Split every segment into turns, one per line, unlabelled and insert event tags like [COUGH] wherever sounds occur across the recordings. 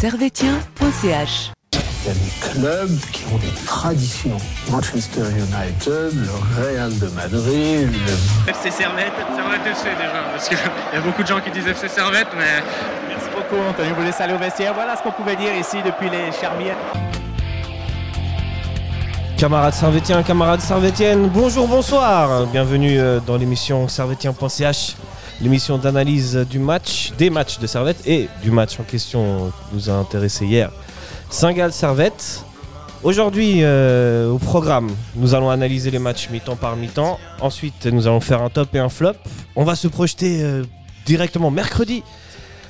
servetien.ch.
Il y a des clubs qui ont des traditions. Manchester United, le Real de Madrid, le
FC Servette, Servette FC déjà, parce qu'il y a beaucoup de gens qui disent FC Servette, mais
Merci beaucoup, Anthony. Vous laisse aller au vestiaire. Voilà ce qu'on pouvait dire ici depuis les Charmières.
Camarades Servétiens, camarades Servétiennes, bonjour, bonsoir. Bienvenue euh, dans l'émission servétien.ch, l'émission d'analyse du match, des matchs de Servette et du match en question nous a intéressé hier. Saint-Gall-Servette. Aujourd'hui, euh, au programme, nous allons analyser les matchs mi-temps par mi-temps. Ensuite, nous allons faire un top et un flop. On va se projeter euh, directement mercredi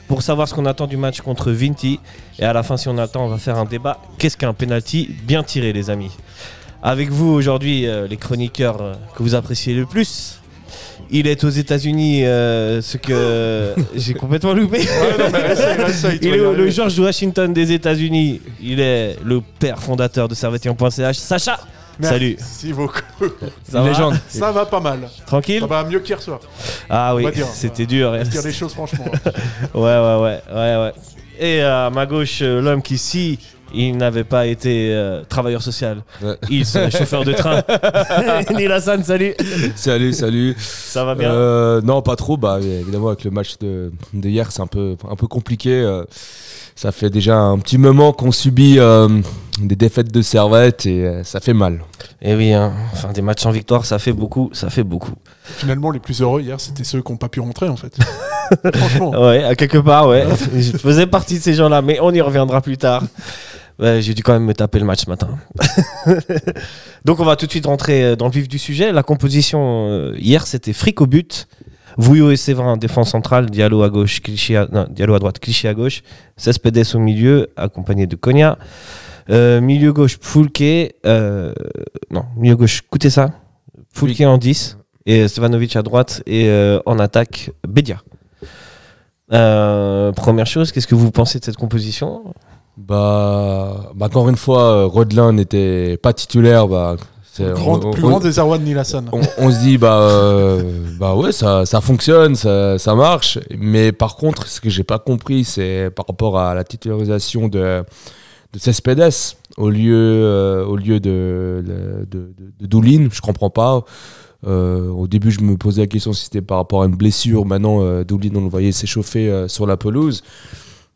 pour savoir ce qu'on attend du match contre Vinti. Et à la fin, si on attend, on va faire un débat. Qu'est-ce qu'un penalty bien tiré, les amis? Avec vous aujourd'hui, euh, les chroniqueurs que vous appréciez le plus. Il est aux États-Unis, euh, ce que [LAUGHS] j'ai complètement loupé. Il est le George Washington des États-Unis. Il est le père fondateur de Servetien.ch. Sacha, salut.
Merci beaucoup.
Ça va
légende.
Ça va pas mal.
Tranquille
Ça va mieux qu'hier soir.
Ah oui, c'était dur.
Je dire les choses franchement. [LAUGHS]
Ouais, ouais, ouais, ouais, ouais. Et à ma gauche, euh, l'homme qui, si il n'avait pas été euh, travailleur social,
Ouais.
il serait chauffeur de train. [LAUGHS] Neil Hassan, salut.
Salut, salut.
Ça va bien
Euh, non, pas trop. Bah, évidemment, avec le match de, de hier, c'est un peu, un peu compliqué. euh, ça fait déjà un petit moment qu'on subit euh, des défaites de Servette et euh, ça fait mal.
Et oui, hein. enfin, des matchs sans victoire, ça fait beaucoup, ça fait beaucoup.
Finalement, les plus heureux hier, c'était ceux qui n'ont pas pu rentrer en fait. [LAUGHS] franchement.
Ouais, à quelque part, ouais. Je faisais partie de ces gens-là, mais on y reviendra plus tard. Ouais, J'ai dû quand même me taper le match ce matin. [LAUGHS] Donc on va tout de suite rentrer euh, dans le vif du sujet. La composition euh, hier, c'était Frick au but, Vouillot et Séverin défense centrale, Diallo à gauche, Clichy à, non, Diallo à droite, Clichy à gauche, Cespedes au milieu, accompagné de Konya. Euh, milieu gauche, Foulke, euh, non, milieu gauche, écoutez ça, Foulke en 10 et Stevanovic à droite et euh, en attaque, Bedia. Première chose, qu'est-ce que vous pensez de cette composition?
Bah, bah, encore une fois, euh, Rodelin n'était pas titulaire. Bah, c'est-
Grand-
on-
plus
on-
grand désarroi de Nilassan.
on, on se dit bah euh, bah ouais ça, ça fonctionne ça, ça marche mais par contre ce que j'ai pas compris c'est par rapport à la titularisation de de Cespedes au lieu euh, au lieu de de, de, de Doulin je comprends pas Euh, au début je me posais la question si c'était par rapport à une blessure maintenant Doulin on le voyait s'échauffer sur la pelouse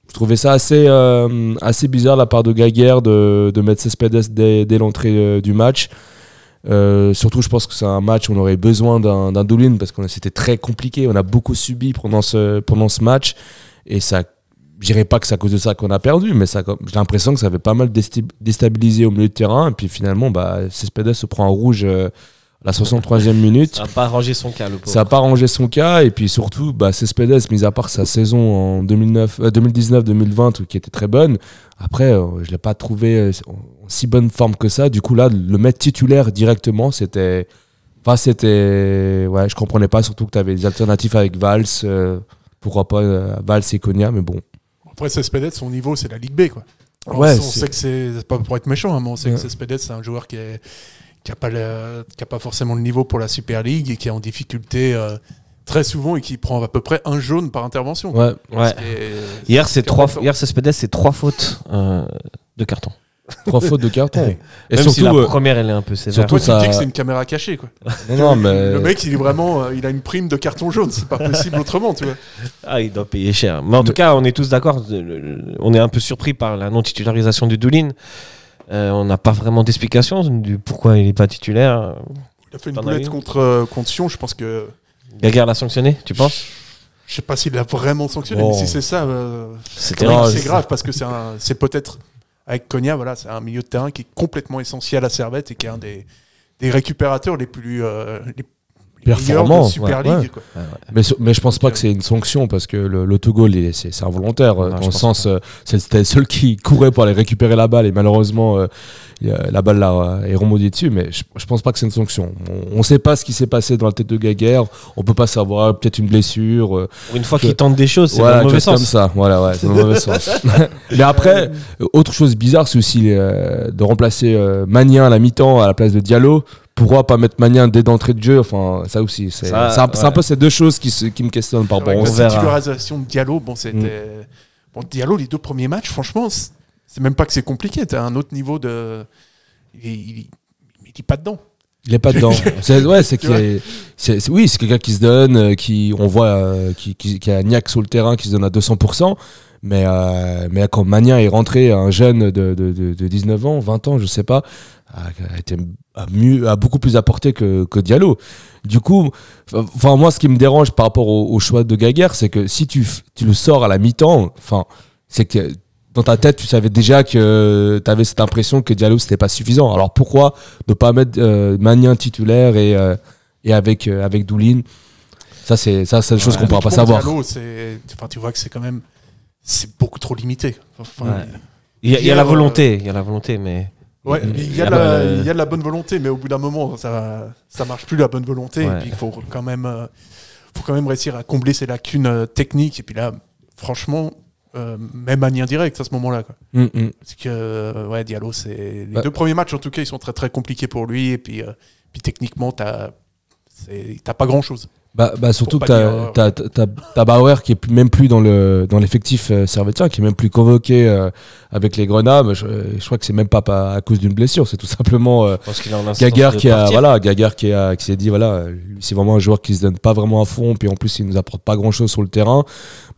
je trouvais ça assez, euh, assez bizarre de la part de Gaguerre de, mettre Cespedes dès, dès l'entrée euh, du match. Euh, surtout, je pense que c'est un match où on aurait besoin d'un Doulin parce que c'était très compliqué. On a beaucoup subi pendant ce, pendant ce match. Et ça, dirais pas que c'est à cause de ça qu'on a perdu, mais j'ai l'impression que ça avait pas mal déstabilisé au milieu de terrain. Et puis finalement, bah, Cespedes se prend un rouge la 63e minute.
Ça n'a pas arrangé son cas, le pauvre.
Ça n'a pas arrangé son cas. Et puis surtout, bah, Cespedes, mis à part sa saison en 2009, euh, 2019-2020, qui était très bonne, après, euh, je ne l'ai pas trouvé euh, en si bonne forme que ça. Du coup, là, le mettre titulaire directement, c'était. Enfin, c'était. Ouais, je comprenais pas, surtout que tu avais des alternatives avec Valls. euh, pourquoi pas euh, Valls et Konya, mais bon.
Après, Cespedes, son niveau, c'est la Ligue B. Quoi. Alors,
Ouais,
on
c'est-
sait que c'est c'est pas pour être méchant, hein, mais on sait
Ouais.
que Cespedes, c'est un joueur qui est qui a pas le- qui a pas forcément le niveau pour la Super League et qui est en difficulté euh, très souvent et qui prend à peu près un jaune par intervention.
Ouais.
Ouais. Hier,
ce
c'est trois. Hier, Cespedes, c'est trois fautes euh, de carton. [LAUGHS]
Trois fautes de carton. Et
Même
surtout.
si la
euh,
première, elle est un peu sévère.
surtout
Toi, tu
ça-
dis que c'est une caméra cachée, quoi. [LAUGHS]
non, non, mais.
Le mec, il est vraiment, euh, il a une prime de carton jaune. C'est pas possible autrement, tu vois.
Ah, il doit payer cher. Mais en tout cas, on est tous d'accord. On est un peu surpris par la non-titularisation du Doulin. Euh, on n'a pas vraiment d'explication du pourquoi il n'est pas titulaire.
Il a fait une boulette contre euh, contre Sion. Je pense que
Gaguerre l'a sanctionné, tu penses?
Je sais pas s'il l'a vraiment sanctionné,
Oh.
mais si c'est ça, euh, c'est grave parce que c'est peut-être avec Konya, voilà, c'est un milieu de terrain qui est complètement essentiel à Servette et qui est un des, des récupérateurs les plus euh, les,
ouais,
quoi.
Mais, je pense pas que c'est une sanction parce que le- l'autogol, il est- c'est c'est involontaire. euh,
Non,
dans le sens, euh, c'était le seul qui courait pour aller récupérer la balle et malheureusement, euh, la balle là, est remontée dessus. Mais je, je pense pas que c'est une sanction. On, on sait pas ce qui s'est passé dans la tête de Gaguerre. On peut pas savoir. Peut-être une blessure. euh,
Ou Une fois qu'il tente des choses, c'est
voilà,
dans le mauvais sens.
comme ça. Voilà, ouais, c'est dans le mauvais sens. [LAUGHS] [LAUGHS] Mais après, autre chose bizarre, c'est aussi euh, de remplacer euh, Magnin à la mi-temps à la place de Diallo. Pourquoi pas mettre Magnin dès d'entrée de jeu Enfin, ça aussi, c'est un, un peu ces deux choses qui, se- qui me questionnent par rapport
la
verra.
titularisation de Diallo, bon, c'était Bon, Diallo, les deux premiers matchs, franchement, c'est même pas que c'est compliqué. T'as un autre niveau de. Il, il, il est pas dedans.
Il est pas dedans. [LAUGHS] C'est- ouais, c'est est- c'est- oui, c'est quelqu'un qui se donne, euh, qui on voit, euh, qui, qui, qui a un niaque sur le terrain, qui se donne à 200%. Mais, euh, mais quand Magnin est rentré, un jeune de, de, de, de 19 ans, 20 ans, je sais pas, a, a été, a, mieux, a beaucoup plus apporté que, que Diallo. Du coup, enfin moi, ce qui me dérange par rapport au, au choix de Gaguerre, c'est que si tu, tu le sors à la mi-temps, enfin, c'est que dans ta tête, tu savais déjà que tu avais cette impression que Diallo c'était pas suffisant. Alors pourquoi ne pas mettre euh, Magnin titulaire et, euh, et avec euh, avec Doulin Ça c'est ça c'est des choses qu'on pourra pas savoir.
Diallo, c'est- enfin, tu vois que c'est quand même. C'est beaucoup trop limité. Enfin,
Ouais. Il y a, il y a la
euh,
volonté, il y a la volonté, mais.
Ouais,
Il-
il y, a la, il y a de la bonne volonté, mais au bout d'un moment, ça, ça marche plus la bonne volonté.
Ouais.
Et puis il faut quand même, euh, faut quand même réussir à combler ces lacunes euh, techniques. Et puis là, franchement, euh, même à indirect à ce moment-là.
Mm, mm.
Parce que euh, ouais, Diallo, c'est les
Bah.
deux premiers matchs en tout cas, ils sont très très compliqués pour lui. Et puis, euh, puis techniquement, t'as pas grand-chose.
Bah, bah surtout que t'as
dire,
t'as- t'as- t'as Bauer qui est même plus dans le dans l'effectif euh, qui est même plus convoqué euh, avec les Grenats. Mais je, je crois que c'est même pas, pas à cause d'une blessure, c'est tout simplement euh,
de
qui a voilà qui a qui s'est dit voilà c'est vraiment un joueur qui se donne pas vraiment à fond puis en plus il nous apporte pas grand chose sur le terrain.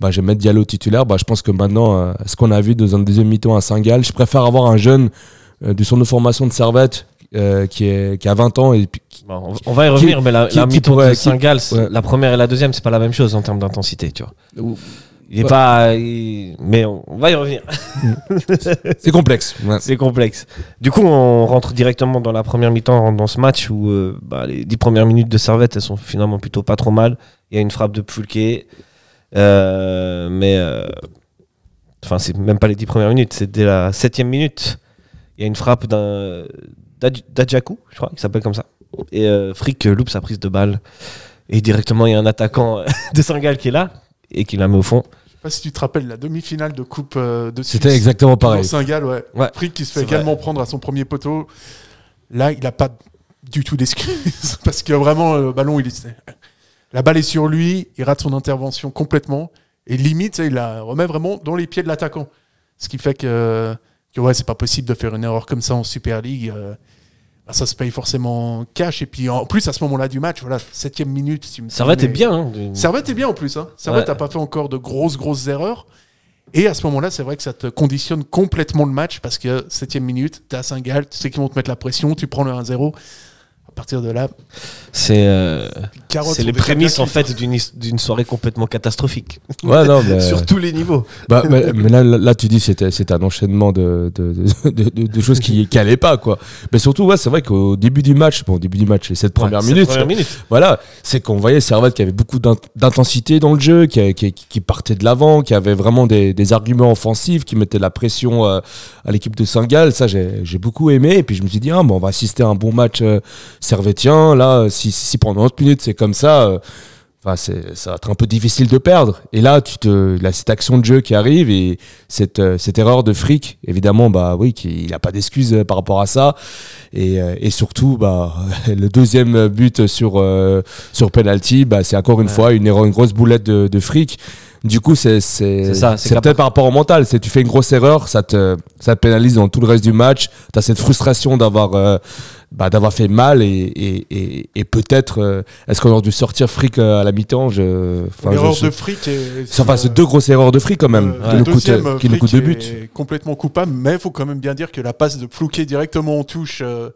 Bah je vais mettre Diallo titulaire. Bah je pense que maintenant euh, ce qu'on a vu dans un deuxième mi-temps à Saint-Gall je préfère avoir un jeune euh, du centre de formation de Servette euh, qui est qui a 20 ans et puis qui-
Bon, on- va y revenir, mais la, la
pourrait-
de Saint-Gall,
ouais.
la première et la deuxième, c'est pas la même chose en termes d'intensité, tu vois. Il est
Ouais.
pas. il- Mais on, va y revenir.
c'est complexe ouais. [LAUGHS]
C'est complexe. Du coup, on rentre directement dans la première mi-temps, dans ce match où euh, bah, les dix premières minutes de Servette, elles sont finalement plutôt pas trop mal. Il y a une frappe de Pulquet. euh, mais. euh, Enfin, c'est même pas les dix premières minutes, c'est dès la septième minute. Il y a une frappe d'un. d'Adj- d'Adjaku, je crois, qui s'appelle comme ça. Et euh, Frick loupe sa prise de balle. Et directement, il y a un attaquant euh, [LAUGHS] de Saint-Gall qui est là et qui la met au fond.
Je sais pas si tu te rappelles la demi-finale de Coupe euh, de
c'était exactement pareil
Saint-Gall, ouais.
Ouais.
Frick qui se fait également prendre à son premier poteau. Là, il n'a pas du tout d'excuse [LAUGHS] parce que vraiment, le ballon, il est... la balle est sur lui, il rate son intervention complètement et limite, il la remet vraiment dans les pieds de l'attaquant. Ce qui fait que, que ouais, c'est pas possible de faire une erreur comme ça en Super League. euh, bah, ça se paye forcément cash. Et puis en plus, à ce moment-là du match, voilà, septième minute. tu me
Servette est bien. hein, d'une-
Servette est bien en plus. Hein. Servette
Ouais.
n'a pas fait encore de grosses, grosses erreurs. Et à ce moment-là, c'est vrai que ça te conditionne complètement le match parce que septième minute, t'es à Saint-Gall, tu sais qu'ils vont te mettre la pression, tu prends le 1-0. À partir de là,
C'est euh, les prémices en fait d'une soirée complètement catastrophique.
ouais non [LAUGHS] mais
Sur tous les niveaux.
Bah, mais, [LAUGHS] mais là, là, là, tu dis c'était c'est un enchaînement de, de, de, de- de- de choses qui [LAUGHS] qui allaient pas quoi. Mais surtout ouais c'est vrai qu'au début du match bon au début du match les sept premières
Ouais, cette
minutes
première minute.
voilà c'est qu'on voyait Servette qui avait beaucoup d'in- d'intensité dans le jeu qui, qui, qui partait de l'avant qui avait vraiment des, des arguments offensifs qui mettaient de la pression euh, à l'équipe de Saint-Gall ça j'ai j'ai beaucoup aimé et puis je me suis dit ah, bon on va assister à un bon match euh, servétien là si, pendant 30 minutes c'est comme ça euh, Enfin, ça va être un peu difficile de perdre. Et là, tu te, là, cette action de jeu qui arrive et cette, euh, cette erreur de fric, évidemment, bah oui, qui- il n'a pas d'excuse euh, par rapport à ça. Et, et surtout, bah, [LAUGHS] le deuxième but sur, euh, sur penalty, bah, c'est encore une
Ouais.
fois une erreur, une grosse boulette de, de fric. Du coup, c'est, peut-être par rapport au mental. C'est tu fais une grosse erreur, ça te, ça te pénalise dans tout le reste du match. Tu as cette frustration d'avoir, euh, bah, d'avoir fait mal et, et, et, et peut-être, euh, est-ce qu'on aurait dû sortir fric euh, à la mi-temps? Je, je-
de fric.
Enfin, c'est deux grosses erreurs de fric quand même,
Euh,
qui,
le
nous coûtent,
deuxième,
qui nous coûtent
Frick
deux buts.
est complètement coupable, mais il faut quand même bien dire que la passe de Plouquet directement en touche, euh,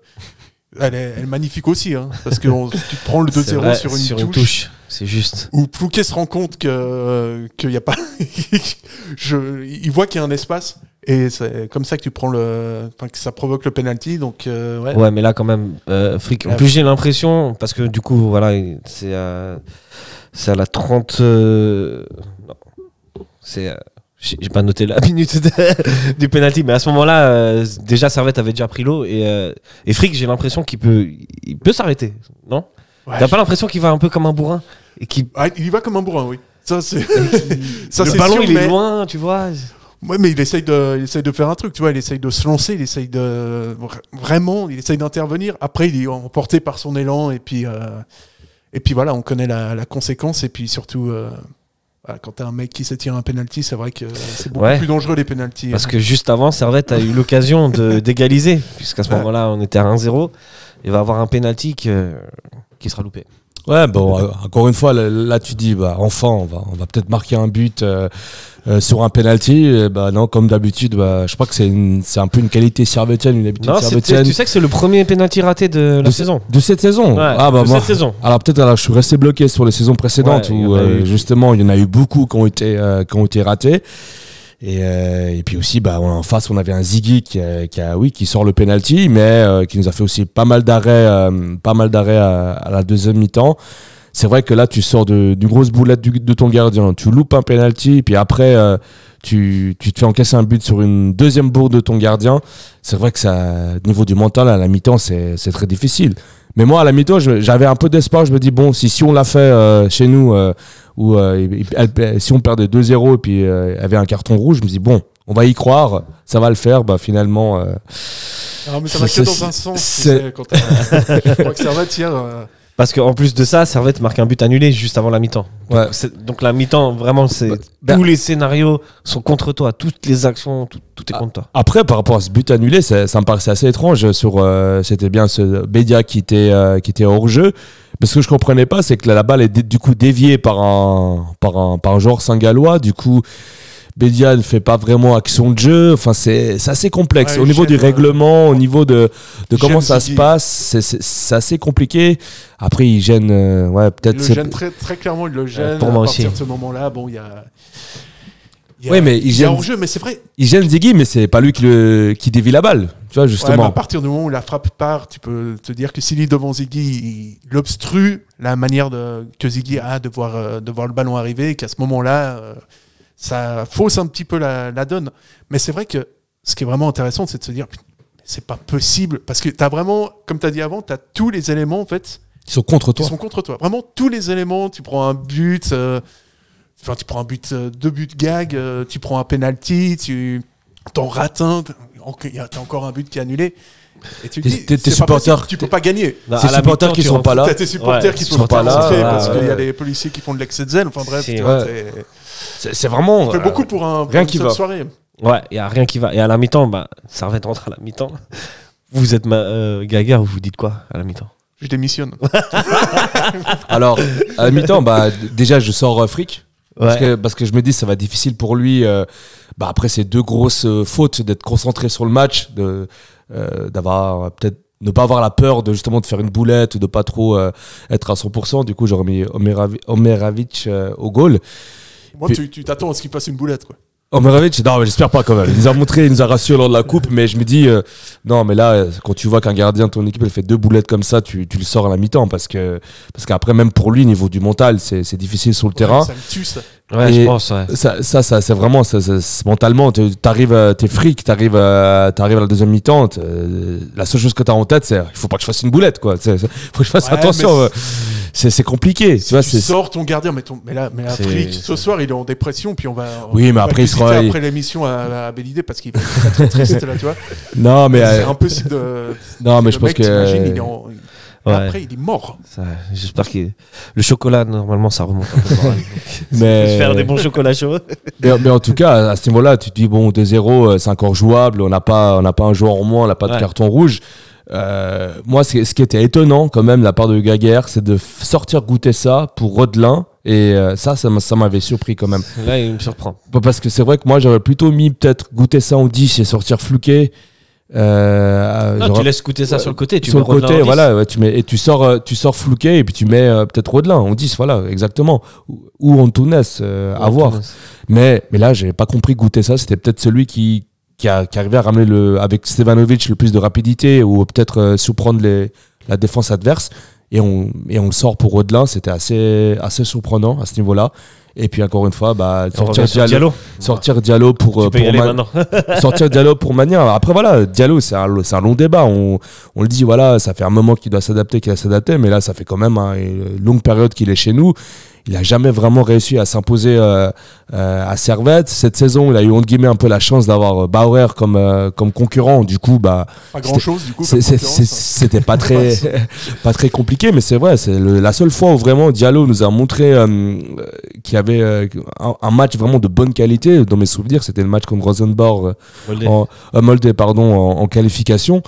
elle, est, elle est magnifique aussi. hein, parce que on- tu prends le 2-0
C'est vrai,
sur une touche.
C'est juste.
où Plouquet se rend compte que qu'il y a pas [LAUGHS] je il voit qu'il y a un espace et c'est comme ça que tu prends le enfin, que ça provoque le penalty donc euh, ouais.
Ouais, mais là quand même, euh, fric. En
Ouais.
plus, j'ai l'impression parce que du coup, voilà, c'est à, c'est à la 30. euh, non, c'est. J'ai pas noté la [LAUGHS] minute de- du penalty, mais à ce moment-là, euh, déjà Servette avait déjà pris l'eau et, euh, et Frick, j'ai l'impression qu'il peut, il peut s'arrêter, non?
Ouais,
T'as pas l'impression qu'il va un peu comme un bourrin et qui
Ah, il y va comme un bourrin oui. Ça c'est [LAUGHS] [LAUGHS] ça
le ballon
sûr,
il
mais...
est loin, tu vois.
Ouais, mais il essaye de il essaye de faire un truc tu vois il essaye de se lancer il essaye de vra- vraiment il essaye d'intervenir. Après il est emporté par son élan et puis euh, et puis voilà on connaît la, la conséquence et puis surtout voilà, quand t'as un mec qui se tire un penalty, c'est vrai que c'est beaucoup
Ouais.
plus dangereux les penalties.
Parce que juste avant, Servette a eu l'occasion de- [LAUGHS] d'égaliser, puisqu'à ce
Ouais.
moment-là, on était à 1-0. Il va avoir un penalty que- qui sera loupé.
Ouais, bon, euh, encore une fois, là, là, tu dis, bah, enfin, on va, on va peut-être marquer un but euh, euh, sur un penalty. Bah, non, comme d'habitude, bah, je crois que c'est un peu une qualité servétienne, une habitude
Non,
servétienne
tu sais que c'est le premier penalty raté de la
de,
saison.
de cette saison.
Ouais,
ah, bah,
de
moi,
cette saison.
Alors peut-être alors, je suis resté bloqué sur les saisons précédentes
Ouais,
où euh,
eu.
justement il y en a eu beaucoup qui ont été euh, qui ont été ratés. Et, euh, et puis aussi bah en face on avait un Ziggy qui, a- qui a oui qui sort le penalty mais euh, qui nous a fait aussi pas mal d'arrêts euh, pas mal d'arrêts à, à la deuxième mi-temps. C'est vrai que là tu sors de- d'une grosse boulette du- de ton gardien, tu loupes un penalty puis après euh, tu, tu te fais encaisser un but sur une deuxième bourde de ton gardien. C'est vrai que ça niveau du mental à la mi-temps c'est c'est très difficile. Mais moi, à la mi-temps, je- j'avais un peu d'espoir. Je me dis, bon, si, si on l'a fait euh, chez nous, euh, elle- si on perdait 2-0 et puis avait un carton rouge, je me dis, bon, on va y croire, ça va le faire. Bah, finalement, euh,
Ah, mais ça va que dans un sens.
c'est-
quand [LAUGHS] je crois que Servette hier. euh,
Parce qu'en plus de ça, Servette marque un but annulé juste avant la mi-temps.
ouais.
Donc la mi-temps, vraiment, c'est
bah-
tous les scénarios sont contre toi, toutes les actions, tout, tout est contre toi.
Après, par rapport à ce but annulé, ça, ça me paraissait assez étrange. Sur, euh, c'était bien ce Bédia qui était, euh, qui était hors jeu. Mais ce que je comprenais pas, c'est que la, la balle est du coup déviée par un, par un, par un joueur singalois. Du coup, Bédia ne fait pas vraiment action de jeu. Enfin, c'est, assez complexe.
Ouais,
au niveau du
euh,
règlement, au niveau de, de comment ça se passe, c'est, assez compliqué. Après, il gêne, euh, ouais,
Il
peut-être.
le
c'est-
gêne très, très clairement, il le gêne.
pour moi
à partir
aussi.
de ce moment-là, bon, il y a. il y a-
Ouais, mais il
il y a
gêne-
hors-jeu, mais c'est vrai.
Il gêne Ziggy, mais c'est pas lui qui, le, qui dévie la balle. Tu vois,
Ouais,
justement.
à partir du moment où la frappe part, tu peux te dire que s'il est devant Ziggy, il obstrue la manière de, que Ziggy a de voir, euh, de voir le ballon arriver, et qu'à ce moment-là, euh, ça fausse un petit peu la, la donne. Mais c'est vrai que ce qui est vraiment intéressant, c'est de se dire, c'est pas possible. Parce que tu as vraiment, comme tu as dit avant, tu as tous les éléments, en fait,
Ils sont contre
qui
toi.
sont contre toi. Vraiment tous les éléments. Tu prends un but, euh, enfin, tu prends un but, euh, deux buts gag, euh, tu prends un penalty, tu t'en rates un, t'as encore un but qui est annulé. Et tu
Tes-
dis,
tes- tes supporters-
tu peux pas gagner.
À la
supporters qui
tu
sont pas là.
T'as tes supporters
Ouais,
qui
ils
sont pas
pas là,
parce qu'il y a les policiers qui font de l'excès de zèle. Enfin bref,
C'est-
vraiment.
on fait
euh,
beaucoup pour un pour
rien
une
qui
seule
va.
soirée.
Ouais, il n'y a rien qui va. Et à la mi-temps, bah, Servette rentre à la mi-temps. Vous êtes ma, euh, Gaga, vous dites quoi à la mi-temps?
Je démissionne. [LAUGHS]
Alors, à la mi-temps, bah, d- déjà, je sors euh, fric. Parce, que, parce que je me dis, ça va être difficile pour lui. euh, bah, après ces deux grosses euh, fautes, d'être concentré sur le match, de, euh, d'avoir euh, peut-être ne pas avoir la peur de justement de faire une boulette ou de pas trop euh, être à 100%. Du coup, j'aurais mis euh, au goal.
Moi,
Puis-
tu tu t'attends à ce qu'il fasse une boulette. Quoi.
Omeravic, non, mais j'espère pas quand même. Il nous a montré, il nous a rassuré lors de la coupe, mais je me dis, euh, non, mais là, euh, quand tu vois qu'un gardien de ton équipe, elle fait deux boulettes comme ça, tu, tu le sors à la mi-temps parce que, parce qu'après, même pour lui, niveau du mental, c'est c'est difficile sur le terrain.
Ça me tue ça.
Ouais,
Et-
je pense, ouais.
Ça, ça, ça, c'est vraiment, ça, ça, c'est- mentalement, tu- t'arrives, euh, t'es fric, t'arrives, euh, t'arrives à la deuxième mi-temps, la seule chose que t'as en tête, c'est, il faut pas que je fasse une boulette, quoi. C'est- c'est- faut que je fasse
Ouais,
attention.
mais
euh, C'est c'est compliqué,
Si
tu vois.
tu sors ton gardien, mais, ton, mais là, mais Afrique, ce soir, il est en dépression, puis on va.
Oui, mais
va
après, il sera-
après l'émission à, à Bélidé parce qu'il va être très, triste là, tu vois. [LAUGHS]
Non, mais,
c'est
euh,
impossible de. [LAUGHS]
non, mais je pense
mec,
que.
il est en-
Ouais.
Après, il est mort.
J'espère que le chocolat, normalement, ça remonte un peu. [LAUGHS]
mais-
Faire des bons chocolats chauds.
Mais, mais en tout cas, à ce niveau-là, tu te dis, bon, 2-0, euh, c'est encore jouable, on n'a pas, on n'a pas un joueur en moins, on n'a pas de
Ouais.
carton rouge. Euh, moi, ce, qui- était étonnant quand même de la part de Gaguerre, c'est de sortir goûter ça pour Rodelin. Et euh, ça, ça m'a- ça m'avait surpris quand même.
Là, il me surprend.
Bah, Parce que c'est vrai que moi, j'aurais plutôt mis peut-être goûter ça en 10 et sortir flouqué. Euh,
Non, tu laisses goûter ça sur le côté. Tu
sur le
mets
côté,
en
voilà, ouais, tu mets, et tu sors, tu sors flouqué et puis tu mets peut-être Rodelin en 10, voilà, exactement. Ou, ou Antunes, euh, à voir. Mais, mais là, j'avais pas compris goûter ça. C'était peut-être celui qui, qui, a, qui arrivait à ramener le, avec Stevanovic le plus de rapidité ou peut-être euh, surprendre la défense adverse. Et on, et on le sort pour Rodelin. C'était assez, assez surprenant à ce niveau-là. Et puis encore une fois, bah, sortir Diallo,
Diallo.
sortir Diallo pour, euh, [LAUGHS] [LAUGHS] sortir Diallo pour Mania. Après voilà, Diallo c'est un, c'est un long débat. On, on le dit voilà, ça fait un moment qu'il doit s'adapter, qu'il doit s'adapter, mais là ça fait quand même hein, une longue période qu'il est chez nous. Il a jamais vraiment réussi à s'imposer euh, euh, à Servette. Cette saison, il a eu entre guillemets un peu la chance d'avoir euh, Bauer comme euh, comme concurrent. Du coup, bah
Pas grand chose, du coup.
c'est-
comme
c'est-
concurrence,
c'est- c'était pas très [LAUGHS] pas très compliqué, mais c'est vrai. C'est le- la seule fois où vraiment Diallo nous a montré euh, qu'il y avait avait euh, un, un match vraiment de bonne qualité. Dans mes souvenirs, c'était le match contre Rosenborg
Molde.
en, euh, Molde, pardon, en, en qualification.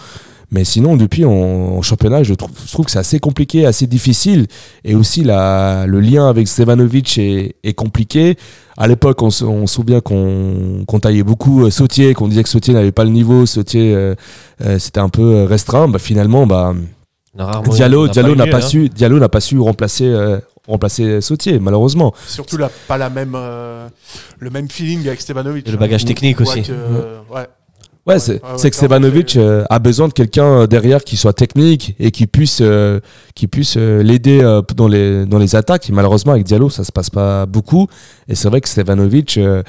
Mais sinon, depuis, en, championnat, je trouve, je trouve que c'est assez compliqué, assez difficile. Et aussi, la, le lien avec Stevanovic est, est compliqué. À l'époque, on, se- on se souvient qu'on qu'on taillait beaucoup euh, Sautier, qu'on disait que Sautier n'avait pas le niveau, Sautier, euh, euh, c'était un peu euh, restreint. Bah, finalement, bah,
rarement-
Diallo, n'a
mieux,
pas
hein.
pas su remplacer, euh, remplacer Sautier, malheureusement.
Surtout là, pas la même, euh, le même feeling avec Stevanovic.
Le bagage
On
technique aussi.
que, euh, ouais.
Ouais,
Ouais,
c'est
ouais,
c'est
ouais,
que Stevanovic euh, a besoin de quelqu'un derrière qui soit technique et qui puisse, euh, qui puisse euh, l'aider euh, dans, les, dans les attaques. Et malheureusement, avec Diallo, ça se passe pas beaucoup. Et c'est vrai que Stevanovic, euh,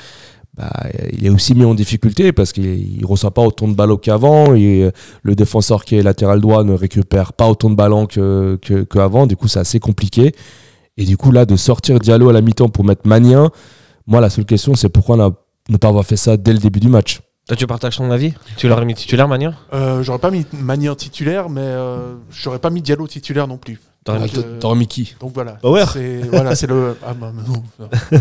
bah, il est aussi mis en difficulté parce qu'il il reçoit pas autant de ballons qu'avant. Et le défenseur qui est latéral droit ne récupère pas autant de ballons que- que- qu'avant. du coup, c'est assez compliqué. Et du coup, là, de sortir Diallo à la mi-temps pour mettre Magnien, moi, la seule question, c'est pourquoi on a- ne pas avoir fait ça dès le début du match.
Toi, tu partages ton avis? Tu l'aurais mis titulaire, Mania
Euh, j'aurais pas mis Magnin titulaire, mais euh, j'aurais pas mis Diallo titulaire non plus.
T'aurais mis-
euh,
mis qui?
Donc voilà.
Bauer?
C'est voilà, c'est le. Ah bah non,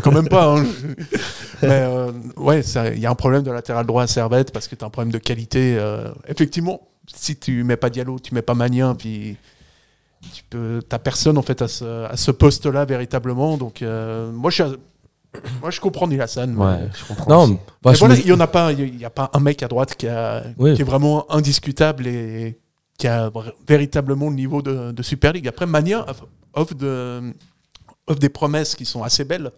quand même pas. hein. [LAUGHS] Mais euh, ouais, il y a un problème de latéral droit à Servette parce que tu as un problème de qualité. euh, effectivement, si tu mets pas Diallo, tu mets pas Magnin, puis tu peux, t'as personne en fait à ce, à ce poste-là véritablement. Donc euh, moi je suis, [COUGHS] moi je comprends
Ouais, je comprends.
Non,
aussi.
bah,
mais
je
voilà,
me-
il y en a pas, il y a pas un mec à droite qui, a,
Oui.
qui est vraiment indiscutable et qui a véritablement le niveau de, de Super League. Après, Mania off- offre, de, offre des promesses qui sont assez belles.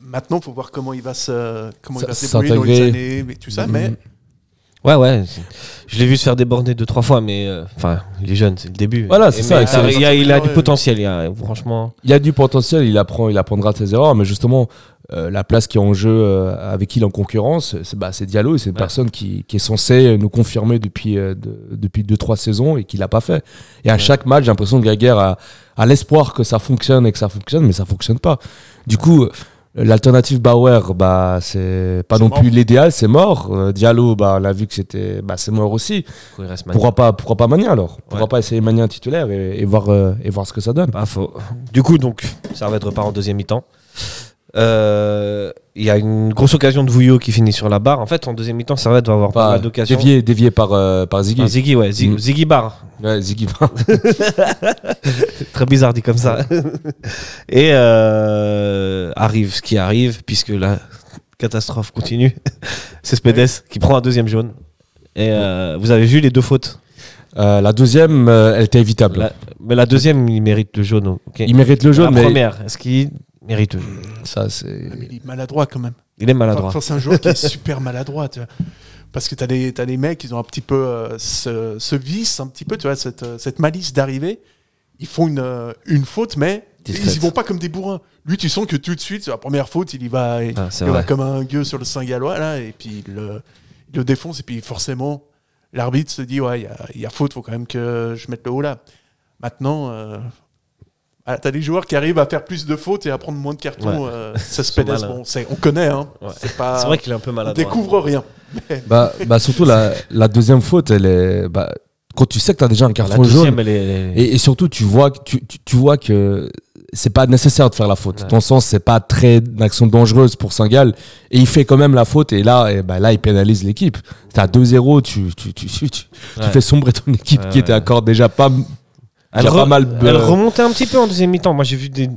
Maintenant, il faut voir comment il va se, comment il
Ça-
va se débrouiller dans les années, mais tout ça. Mais
Mhm.
Ouais, ouais. Je l'ai vu se faire déborder deux, trois fois, mais euh, enfin, il est jeune, c'est le début.
Voilà, c'est ça,
il, a, il a du potentiel, il a, franchement.
il a du potentiel, il apprend, il apprendra de ses erreurs, mais justement, euh, la place qui est en jeu euh, avec qui il est en concurrence, c'est bah, c'est Diallo, et c'est une
Ouais.
personne qui, qui est censée nous confirmer depuis, euh, de- depuis deux, trois saisons et qui l'a pas fait. Et à chaque match, j'ai l'impression que Gaguerre a, a l'espoir que ça fonctionne et que ça fonctionne, mais ça fonctionne pas. Du coup, euh, l'alternative Bauer, bah, c'est pas non
mort.
plus l'idéal, c'est mort. Euh, Diallo, bah, on a vu que c'était, bah, c'est mort aussi.
Il reste Mania.
Pourquoi pas, pourquoi pas Mania alors? Pourquoi
Ouais.
pas essayer Mania titulaire et, et voir, euh, et voir ce que ça donne?
Pas faux. Du coup, donc, ça va être repart en deuxième mi-temps. Euh, Il y a une grosse occasion de Vouillot qui finit sur la barre. En fait, en deuxième mi-temps, Servette va avoir pas
Pas
mal d'occasions.
dévié, dévié par, euh, par Ziggy.
Ziggy, ouais, Zig-
Mm.
Ziggy Bar.
Ouais, Ziggy. [LAUGHS]
Très bizarre dit comme ça. [LAUGHS] Et euh, arrive ce qui arrive, puisque la catastrophe continue. [LAUGHS] C'est Spedes qui prend un deuxième jaune. Et vous avez vu les deux fautes?
Euh, la deuxième, euh, elle était évitable.
La- mais la deuxième, il mérite le jaune.
Il mérite le jaune,
la
mais
première, est-ce qu'il mérite jaune
ça c'est.
mais il est maladroit quand même.
Il est maladroit.
Enfin, c'est un joueur qui est super maladroit. Tu vois. Parce que tu as des, t'as des mecs, ils ont un petit peu euh, ce, ce vice, un petit peu, tu vois, cette, euh, cette malice d'arriver. Ils font une, euh, une faute, mais
Discrète.
ils y vont pas comme des bourrins. Lui, tu sens que tout de suite, sur la première faute, il y va, il,
Ah, c'est
il va comme un gueux sur le Saint-Gallois, là, et puis il le, il le défonce, et puis forcément, l'arbitre se dit, ouais, il y a, il y a faute, faut quand même que je mette le haut là. Maintenant, euh, ah, t'as des joueurs qui arrivent à faire plus de fautes et à prendre moins de cartons.
Ouais.
euh, [LAUGHS] ça se pédesse. Bon, c'est- on connaît, hein.
Ouais.
C'est pas.
Vrai qu'il est un peu
on
maladroit.
découvre rien.
Bah, bah surtout la, la deuxième faute, elle est. Bah, quand tu sais que tu as déjà un
La
carton
deuxième,
jaune.
elle est- elle est-
Et, et surtout, tu vois, que- tu, tu, tu vois que c'est pas nécessaire de faire la faute.
Ouais.
Dans le sens, c'est pas très une action dangereuse pour Saint-Gall. Et il fait quand même la faute. Et là, et bah, là il pénalise l'équipe. T'as 2-0, tu, tu, tu, tu, tu- tu
Ouais.
fais sombrer ton équipe
Ouais,
qui était encore déjà pas.
Elle,
pas
elle remontait un petit peu en deuxième mi-temps. Moi, j'ai vu des,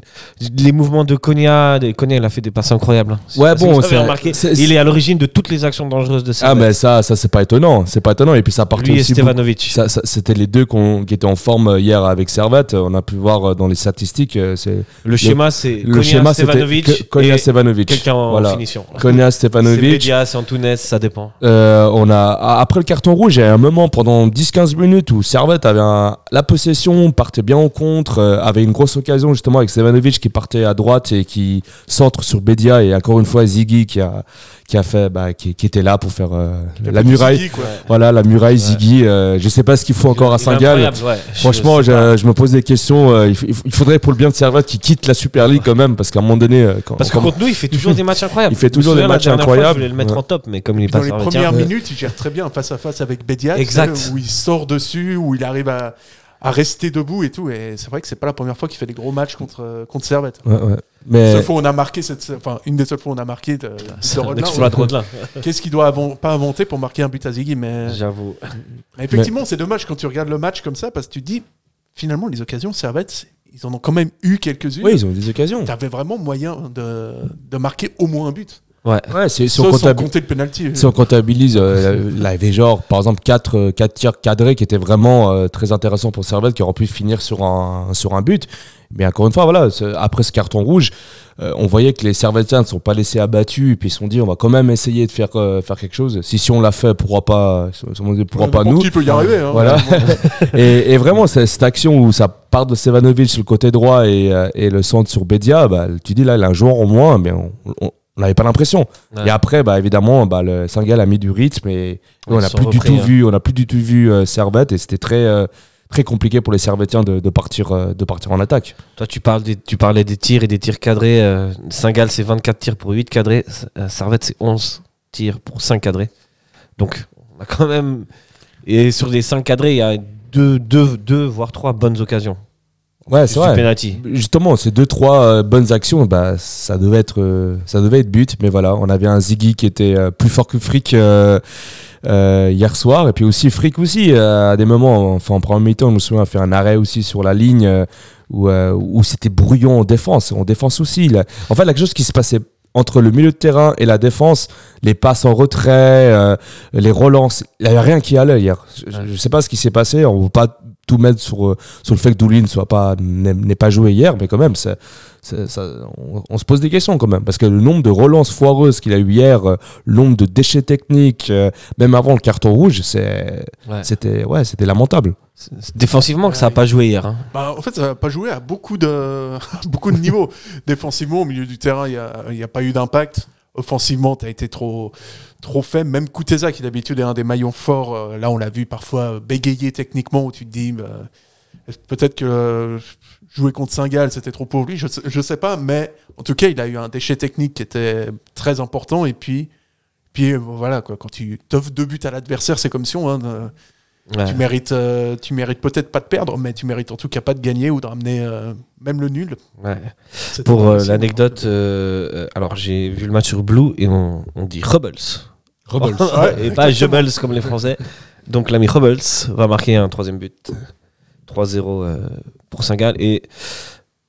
les mouvements de Konya. Konya, il a fait des passes incroyables. hein.
Ouais, bon, c'est-
remarqué. Il est à l'origine de toutes les actions dangereuses de
Ah,
Servette.
mais ça, ça c'est pas étonnant. C'est pas étonnant. Et puis ça partait
Lui et
aussi beaucoup-
Stevanovic.
Ça, ça- c'était les deux qui étaient en forme euh, hier avec Servette. On a pu voir euh, dans les statistiques. euh, C'est
Le schéma, c'est
le
Konya,
schéma,
Stevanovic
Ko- Konya
et
Stevanovic.
quelqu'un en
Voilà.
finition.
Konya
C'est
Stevanovic.
C'est Antunes, ça dépend.
Euh, on a a- après le carton rouge, il y a un moment pendant 10-15 minutes où Servette avait un- la possession, partait bien en contre, euh, avait une grosse occasion justement avec Stevanovic qui partait à droite et qui centre sur Bedia et encore une fois Ziggy qui a qui a fait bah, qui, qui était là pour faire euh, la muraille.
Ziggy, quoi.
Voilà la muraille Ziggy. euh, je sais pas ce qu'il faut encore à Saint-Gall.
ouais.
Franchement, je, je me pose des questions. euh, il, faudrait pour le bien de Servette qu'il quitte la Super League quand même parce qu'à un moment donné, quand,
Parce que
quand-
contre nous, il fait toujours des matchs incroyables. [LAUGHS]
Il fait toujours des matchs
fois,
incroyables.
Je voulais le mettre
Ouais.
en top, mais comme il est
Dans
pas
les premières minutes, il gère très bien face à face avec Bédia.
Exact.
Où il sort dessus, où il arrive à, à rester debout et tout. Et c'est vrai que c'est pas la première fois qu'il fait des gros matchs contre, euh, contre Servette.
Ouais, ouais.
La
Mais
seule fois où on a marqué cette, enfin, une des seules fois où on a marqué de, de Rodelin. [LAUGHS] Qu'est-ce qu'il doit avant- pas inventer pour marquer un but à Ziggy mais...
J'avoue.
mais effectivement, c'est dommage quand tu regardes le match comme ça parce que tu te dis finalement les occasions Servette, ils en ont quand même eu quelques-unes.
oui, ils ont eu des occasions.
T'avais vraiment moyen de, de marquer au moins un but.
Ouais.
Ouais, c'est si on
Ça, sans
comptabilise-
compter le penalty.
Si on comptabilise, euh, là, il y avait genre, par exemple, 4 quatre, tirs cadrés qui étaient vraiment euh, très intéressants pour Servette, qui auraient pu finir sur un, sur un but. Mais encore une fois, voilà, après ce carton rouge, euh, on voyait que les Servetiens ne sont pas laissés abattus, et puis ils se sont dit, on va quand même essayer de faire, euh, faire quelque chose. Si, si on l'a fait, pourquoi pas, pourquoi pas nous
Qui peut y arriver. hein.
Voilà. [LAUGHS] et, et vraiment, cette action où ça part de Sevanovic sur le côté droit et, euh, et le centre sur Bedia, bah, tu dis là, il a un joueur en moins, mais on on- on n'avait pas l'impression.
Ouais.
Et après, bah, évidemment, bah, le Saint-Gall a mis du rythme et on n'a plus, du tout
hein.
vu, on plus du tout vu euh, Servette et c'était très, euh, très compliqué pour les Servetiens de, de partir, euh, de partir en attaque.
Toi, tu, parles des, tu parlais des tirs et des tirs cadrés. Euh, Saint-Gall, c'est 24 tirs pour 8 cadrés. Servette, c'est 11 tirs pour 5 cadrés. Donc, on a quand même. Et sur les 5 cadrés, il y a 2, deux, deux, voire 3 bonnes occasions.
Ouais, c'est vrai.
penalty.
Justement, ces deux trois euh, bonnes actions, bah, ça devait être, euh, ça devait être but. Mais voilà, on avait un Ziggy qui était euh, plus fort que Frick euh, euh, hier soir, et puis aussi Frick aussi euh, à des moments. Enfin, en première mi-temps, je me souviens, a fait un arrêt aussi sur la ligne où, où c'était brouillon en défense. En défense aussi. là. En fait, la chose qui se passait entre le milieu de terrain et la défense, les passes en retrait, euh, les relances, il n'y avait rien qui allait hier. Je ne sais pas ce qui s'est passé. On ne veut pas tout mettre sur, euh, sur le fait que Doulin soit pas n'ait pas joué hier, mais quand même, c'est- c'est- ça- on, on se pose des questions quand même, parce que le nombre de relances foireuses qu'il a eu hier, euh, le nombre de déchets techniques, euh, même avant le carton rouge, c'est-
Ouais.
c'était ouais, c'était lamentable.
Défensivement, que ça n'a pas joué hier. hein.
Bah, en fait, ça n'a pas joué à beaucoup de, [LAUGHS] beaucoup de niveaux. Défensivement, au milieu du terrain, il n'y a, il y a pas eu d'impact. Offensivement, tu as été trop, trop faible. Même Kuteza, qui d'habitude est un des maillons forts, euh, là, on l'a vu parfois euh, bégayer techniquement, où tu te dis, bah, peut-être que euh, jouer contre Saint-Gall, c'était trop pour lui? Je je sais pas, mais en tout cas, il a eu un déchet technique qui était très important. Et puis, puis voilà, quoi, quand tu t'offres deux buts à l'adversaire, c'est comme si on. hein,
Ouais.
tu mérites, euh, tu mérites peut-être pas de perdre, mais tu mérites en tout cas pas de gagner ou de ramener euh, même le nul.
Ouais. Pour euh, l'anecdote, alors j'ai vu le match sur Blue et on, on dit Hubbles. [LAUGHS]
Ouais,
et pas. Jubbles comme les Français. Donc l'ami Hubbles va marquer un troisième but. 3-0 euh, pour Saint-Gall. Et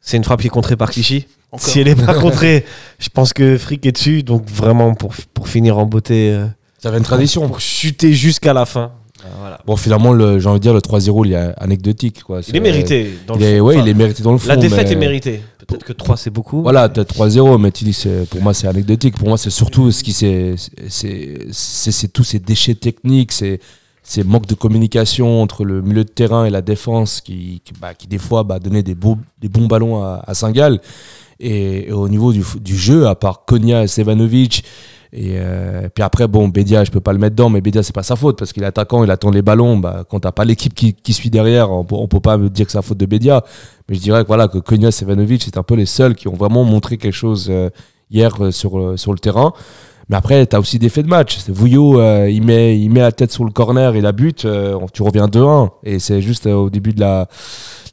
c'est une frappe qui est contrée par Clichy.
Encore.
Si elle n'est pas [LAUGHS] contrée, je pense que Frick est dessus. Donc vraiment pour, pour finir en beauté, euh,
Ça avait une tradition.
pour chuter jusqu'à la fin. Euh, voilà.
Bon, finalement, le- j'ai envie de dire, le 3-0, il est anecdotique. Quoi.
Il est mérité. Dans
Il
le
est,
fond.
ouais,
Enfin,
il est mérité dans le fond.
la défaite
mais-
est méritée. Peut-être que 3 c'est beaucoup.
Voilà, peut-être 3-0, mais tu dis, pour moi, c'est anecdotique. Pour moi, c'est surtout ce qui c'est, c'est, c'est, c'est tous ces déchets techniques, c'est, ces manques de communication entre le milieu de terrain et la défense qui, qui, bah, qui des fois, bah, donnaient des, beaux, des bons ballons à, à Saint-Gall. Et, et au niveau du, du jeu, à part Konya et Sevanovic, et euh, puis après, bon, Bédia, je peux pas le mettre dedans, mais Bédia, c'est pas sa faute parce qu'il est attaquant, il attend les ballons. Bah, quand t'as pas l'équipe qui, qui suit derrière, on, on peut pas me dire que c'est la faute de Bédia. Mais je dirais que voilà, que Konya et c'est un peu les seuls qui ont vraiment montré quelque chose euh, hier euh, sur, sur le terrain. Mais après, tu as aussi des faits de match. Vouillot, il, met, la tête sur le corner et la bute, euh, tu reviens 2-1. Et c'est juste au début de la,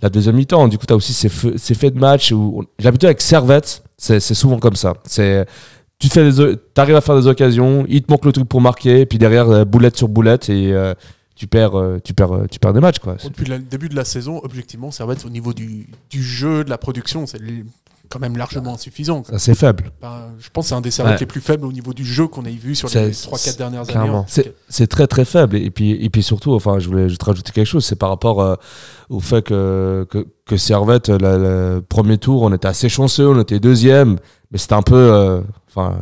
la deuxième mi-temps. Du coup, tu as aussi ces, ces faits de match où j'ai avec Servette, c'est souvent comme ça. C'est tu te fais des t'arrives à faire des occasions, il te manque le truc pour marquer, puis derrière euh, boulette sur boulette et euh, tu perds, euh, tu perds, tu perds des matchs quoi.
Depuis le début de la saison, objectivement, Servette, au niveau du, du jeu, de la production, c'est quand même largement insuffisant.
C'est assez faible.
Enfin, je pense que c'est un des Servettes
Ouais.
les plus faibles au niveau du jeu qu'on ait vu sur les 3-4 dernières
clairement.
années. tout
C'est très très faible et puis et puis surtout enfin je voulais juste rajouter quelque chose c'est par rapport euh, au fait que que, que Servette le, le premier tour on était assez chanceux on était deuxième mais c'était un peu euh,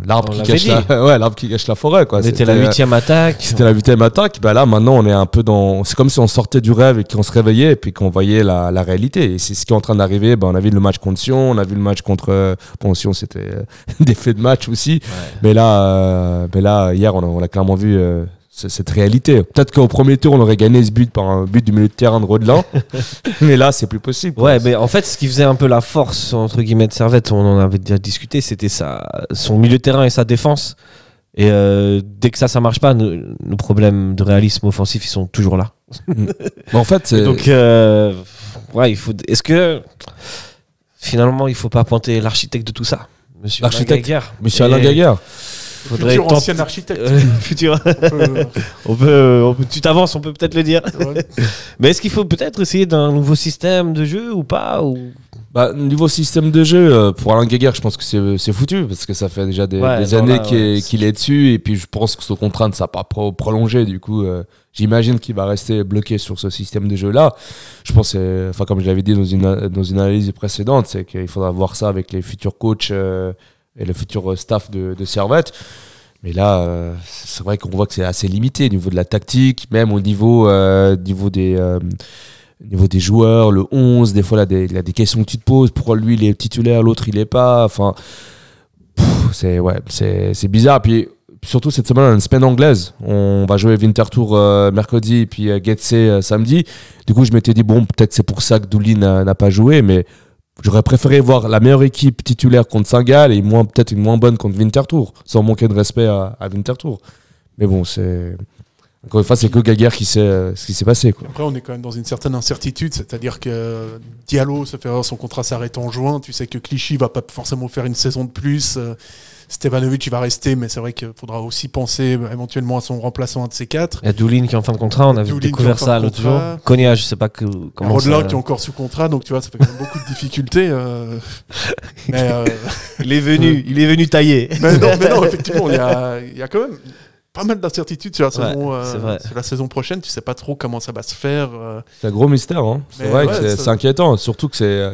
l'arbre qui cache la, [LAUGHS] ouais l'arbre qui cache la forêt quoi.
La
C'était, euh,
huitième attaque.
c'était la huitième attaque. Bah là maintenant on est un peu dans c'est comme si on sortait du rêve et qu'on se réveillait et puis qu'on voyait la, la réalité. Et c'est ce qui est en train d'arriver. Bah, on a vu le match contre Sion on a vu le match contre euh, bon Sion c'était euh, [LAUGHS] des faits de match aussi. Mais là, euh, mais là, hier, on a, on a clairement vu euh, cette réalité. Peut-être qu'au premier tour, on aurait gagné ce but par un but du milieu de terrain de Rodelin. [LAUGHS] mais là, c'est plus possible. quoi.
Ouais, mais en fait, ce qui faisait un peu la force, entre guillemets, de Servette, on en avait déjà discuté, c'était sa, son milieu de terrain et sa défense. Et euh, dès que ça, ça marche pas, nos, nos problèmes de réalisme offensif, ils sont toujours là. [LAUGHS]
Mais en fait,
Et
c'est.
donc, euh, ouais, il faut. Est-ce que finalement, il faut pas pointer l'architecte de tout ça, Monsieur
L'architecte,
Gaguerre
Monsieur Alain
Et
Gaillard.
Faudrait
Futur ancien architecte.
Euh, [LAUGHS] futur.
Euh,
on peut, on peut- tu t'avances, on peut peut-être le dire.
ouais. [LAUGHS]
Mais est-ce qu'il faut peut-être essayer d'un nouveau système de jeu ou pas ou...
Bah, niveau système de jeu, euh, pour Alain Gaguerre, je pense que c'est c'est foutu parce que ça fait déjà des,
Ouais,
des
bon,
années
là,
qu'il
ouais,
est, qu'il est dessus et puis je pense que son contrat ne sera pas pro- prolongé. Du coup, euh, j'imagine qu'il va rester bloqué sur ce système de jeu-là. Je pense, euh, enfin, comme je l'avais dit dans une, dans une analyse précédente, c'est qu'il faudra voir ça avec les futurs coachs euh, et le futur staff de, Servette. Mais là, euh, c'est vrai qu'on voit que c'est assez limité au niveau de la tactique, même au niveau, euh, niveau des. euh, au niveau des joueurs, le 11, des fois, il y a des questions que tu te poses. Pourquoi lui, il est titulaire, l'autre, il est pas? Enfin, c'est ouais, c'est bizarre. Puis surtout, cette semaine, on a une semaine anglaise. On va jouer Winterthur euh, mercredi, puis euh, Getse euh, samedi. Du coup, je m'étais dit, bon, peut-être c'est pour ça que Douli n'a n'a pas joué, mais j'aurais préféré voir la meilleure équipe titulaire contre Saint-Gall et peut-être une moins bonne contre Winterthur, sans manquer de respect à, à Winterthur. Mais bon, c'est. Encore une fois, c'est que Gaguerre qui sait euh, ce qui s'est passé.
Après, on est quand même dans une certaine incertitude, c'est-à-dire que Diallo se fait son contrat s'arrête en juin. Tu sais que Clichy va pas forcément faire une saison de plus. Stevanovic, il va rester, mais c'est vrai qu'il faudra aussi penser éventuellement à son remplaçant, un de ces quatre.
Il y a Doulin qui est en fin de contrat, on a
Doulin qui est
découvert ça l'autre jour. Konya, je sais pas que, comment
Rodelin
ça...
qui est encore sous contrat, donc tu vois, ça fait quand même beaucoup de difficultés. euh, [LAUGHS] mais, euh,
Il est venu, il est venu tailler. [LAUGHS]
mais non, mais non, effectivement, il y a, il y a quand même pas mal d'incertitudes sur la
Ouais,
saison, euh, sur la saison prochaine. Tu sais pas trop comment ça va se faire. euh,
C'est un gros mystère. Hein. C'est vrai
ouais,
que c'est inquiétant. Surtout que c'est,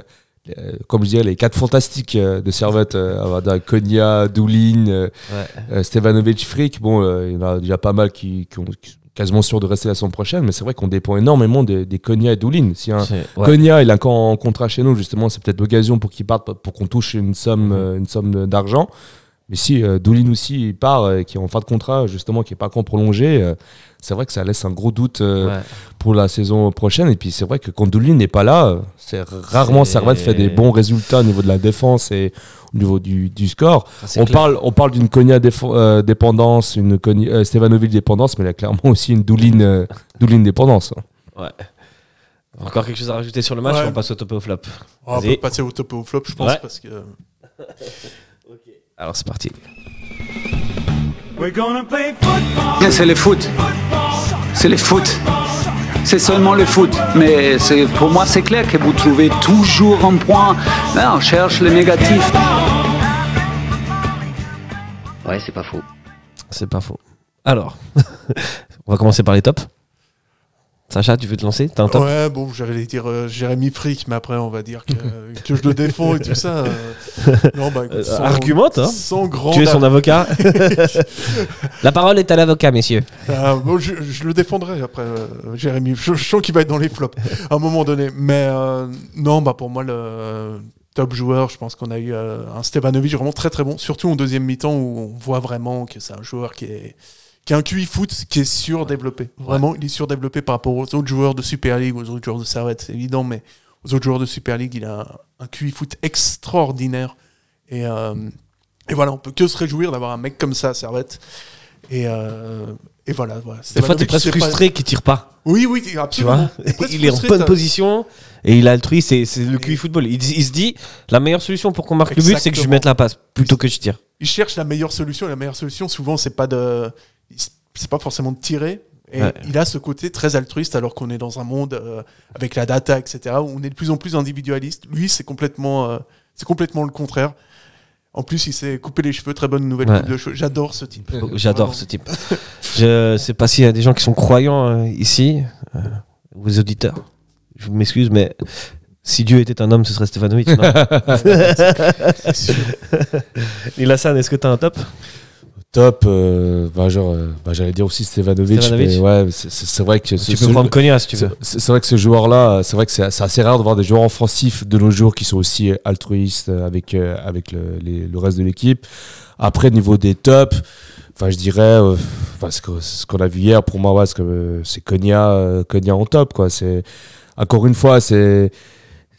comme je disais, les quatre fantastiques euh, de Servette. Euh, Konya, Doulin, euh,
Ouais.
euh, Stevanovic, Frick. Bon, euh, il y en a déjà pas mal qui, qui ont qui sont quasiment sûrs de rester la saison prochaine. Mais c'est vrai qu'on dépend énormément des, des Konya et Doulin. Si un
ouais.
Konya il est encore en contrat chez nous, justement, c'est peut-être l'occasion pour qu'il parte, pour qu'on touche une somme,
Mhm.
euh, une somme d'argent. Mais si euh, Doulin aussi il part, euh, qui est en fin de contrat, justement, qui est pas encore prolongé, euh, c'est vrai que ça laisse un gros doute. euh,
Ouais.
pour la saison prochaine. Et puis c'est vrai que quand Doulin n'est pas là, c'est rarement Servette fait des bons résultats au niveau de la défense et au niveau du, du score. On
clair.
parle, on parle d'une euh, dépendance, une euh, Stevanovic dépendance, mais il y a clairement aussi une Doulin, euh, Doulin dépendance. hein.
Encore quelque chose à rajouter sur le match
Ouais.
ou on passe au top et au flop?
On peut passer au top et au flop, je pense,
Ouais.
parce que
Alors c'est parti.
C'est le foot. C'est le foot. C'est seulement le foot. Mais c'est- pour moi, c'est clair que vous trouvez toujours un point. Là, on cherche le négatif.
Ouais, c'est pas faux.
C'est pas faux. Alors, [LAUGHS] on va commencer par les tops. Sacha, tu veux te lancer? Un top?
Ouais, bon, j'allais dire euh, Jérémy Frick, mais après, on va dire que, que je le défends et tout ça. euh, [LAUGHS] non, bah, écoute,
Euh,
sans-
argumente, hein.
Sans grand.
Tu es son avocat? [LAUGHS] La parole est à l'avocat, messieurs.
Ah, bon, je, je le défendrai après, euh, Jérémy. Je, je sens qu'il va être dans les flops à un moment donné. Mais non, bah, pour moi, le top joueur, je pense qu'on a eu un Stevanovic vraiment très très bon, surtout en deuxième mi-temps où on voit vraiment que c'est un joueur qui est qui a un QI foot qui est surdéveloppé. Vraiment, il est surdéveloppé par rapport aux autres joueurs de Super League, aux autres joueurs de Servette, c'est évident, mais aux autres joueurs de Super League, il a un, un QI foot extraordinaire. Et, euh, et voilà, on peut que se réjouir d'avoir un mec comme ça à Servette. Et, euh, et voilà. voilà.
Des fois, t'es presque
c'est pas-
frustré qu'il tire pas.
Oui, oui,
Tu
absolument.
vois
T'es presque
Il est en
frustré,
bonne position et il a le truc, c'est le QI football. Il, il se dit la meilleure solution pour qu'on marque le but, c'est que je mette la passe plutôt que je tire.
Il cherche la meilleure solution. Et la meilleure solution, souvent, c'est pas de, c'est pas forcément de tirer. Et
Ouais.
il a ce côté très altruiste, alors qu'on est dans un monde euh, avec la data, etc., où on est de plus en plus individualiste. Lui, c'est complètement, euh, c'est complètement le contraire. En plus, il s'est coupé les cheveux, très bonne nouvelle
Ouais.
coupe de cheveux. J'adore ce type.
J'adore ce type. [LAUGHS] Je sais pas s'il y a des gens qui sont croyants euh, ici, euh, vos auditeurs. Je m'excuse, mais si Dieu était un homme, ce serait Stefanovic. non [LAUGHS]
sûr.
Nilassan, est-ce que tu as un top?
Top, euh, bah, genre, euh, bah, j'allais dire aussi Stevanovic.
Stevanovic.
mais ouais, c'est- vrai que ce-
Tu peux
ce-
prendre Konya si tu veux.
C'est vrai que ce joueur-là, c'est vrai que c'est assez rare de voir des joueurs offensifs de nos jours qui sont aussi altruistes avec, euh, avec le, les- le reste de l'équipe. Après, niveau des tops, enfin, je dirais, euh, enfin, ce qu'on a vu hier, pour moi, ouais, c'est que, c'est Konya, Konya en top. Quoi. C'est, encore une fois, c'est.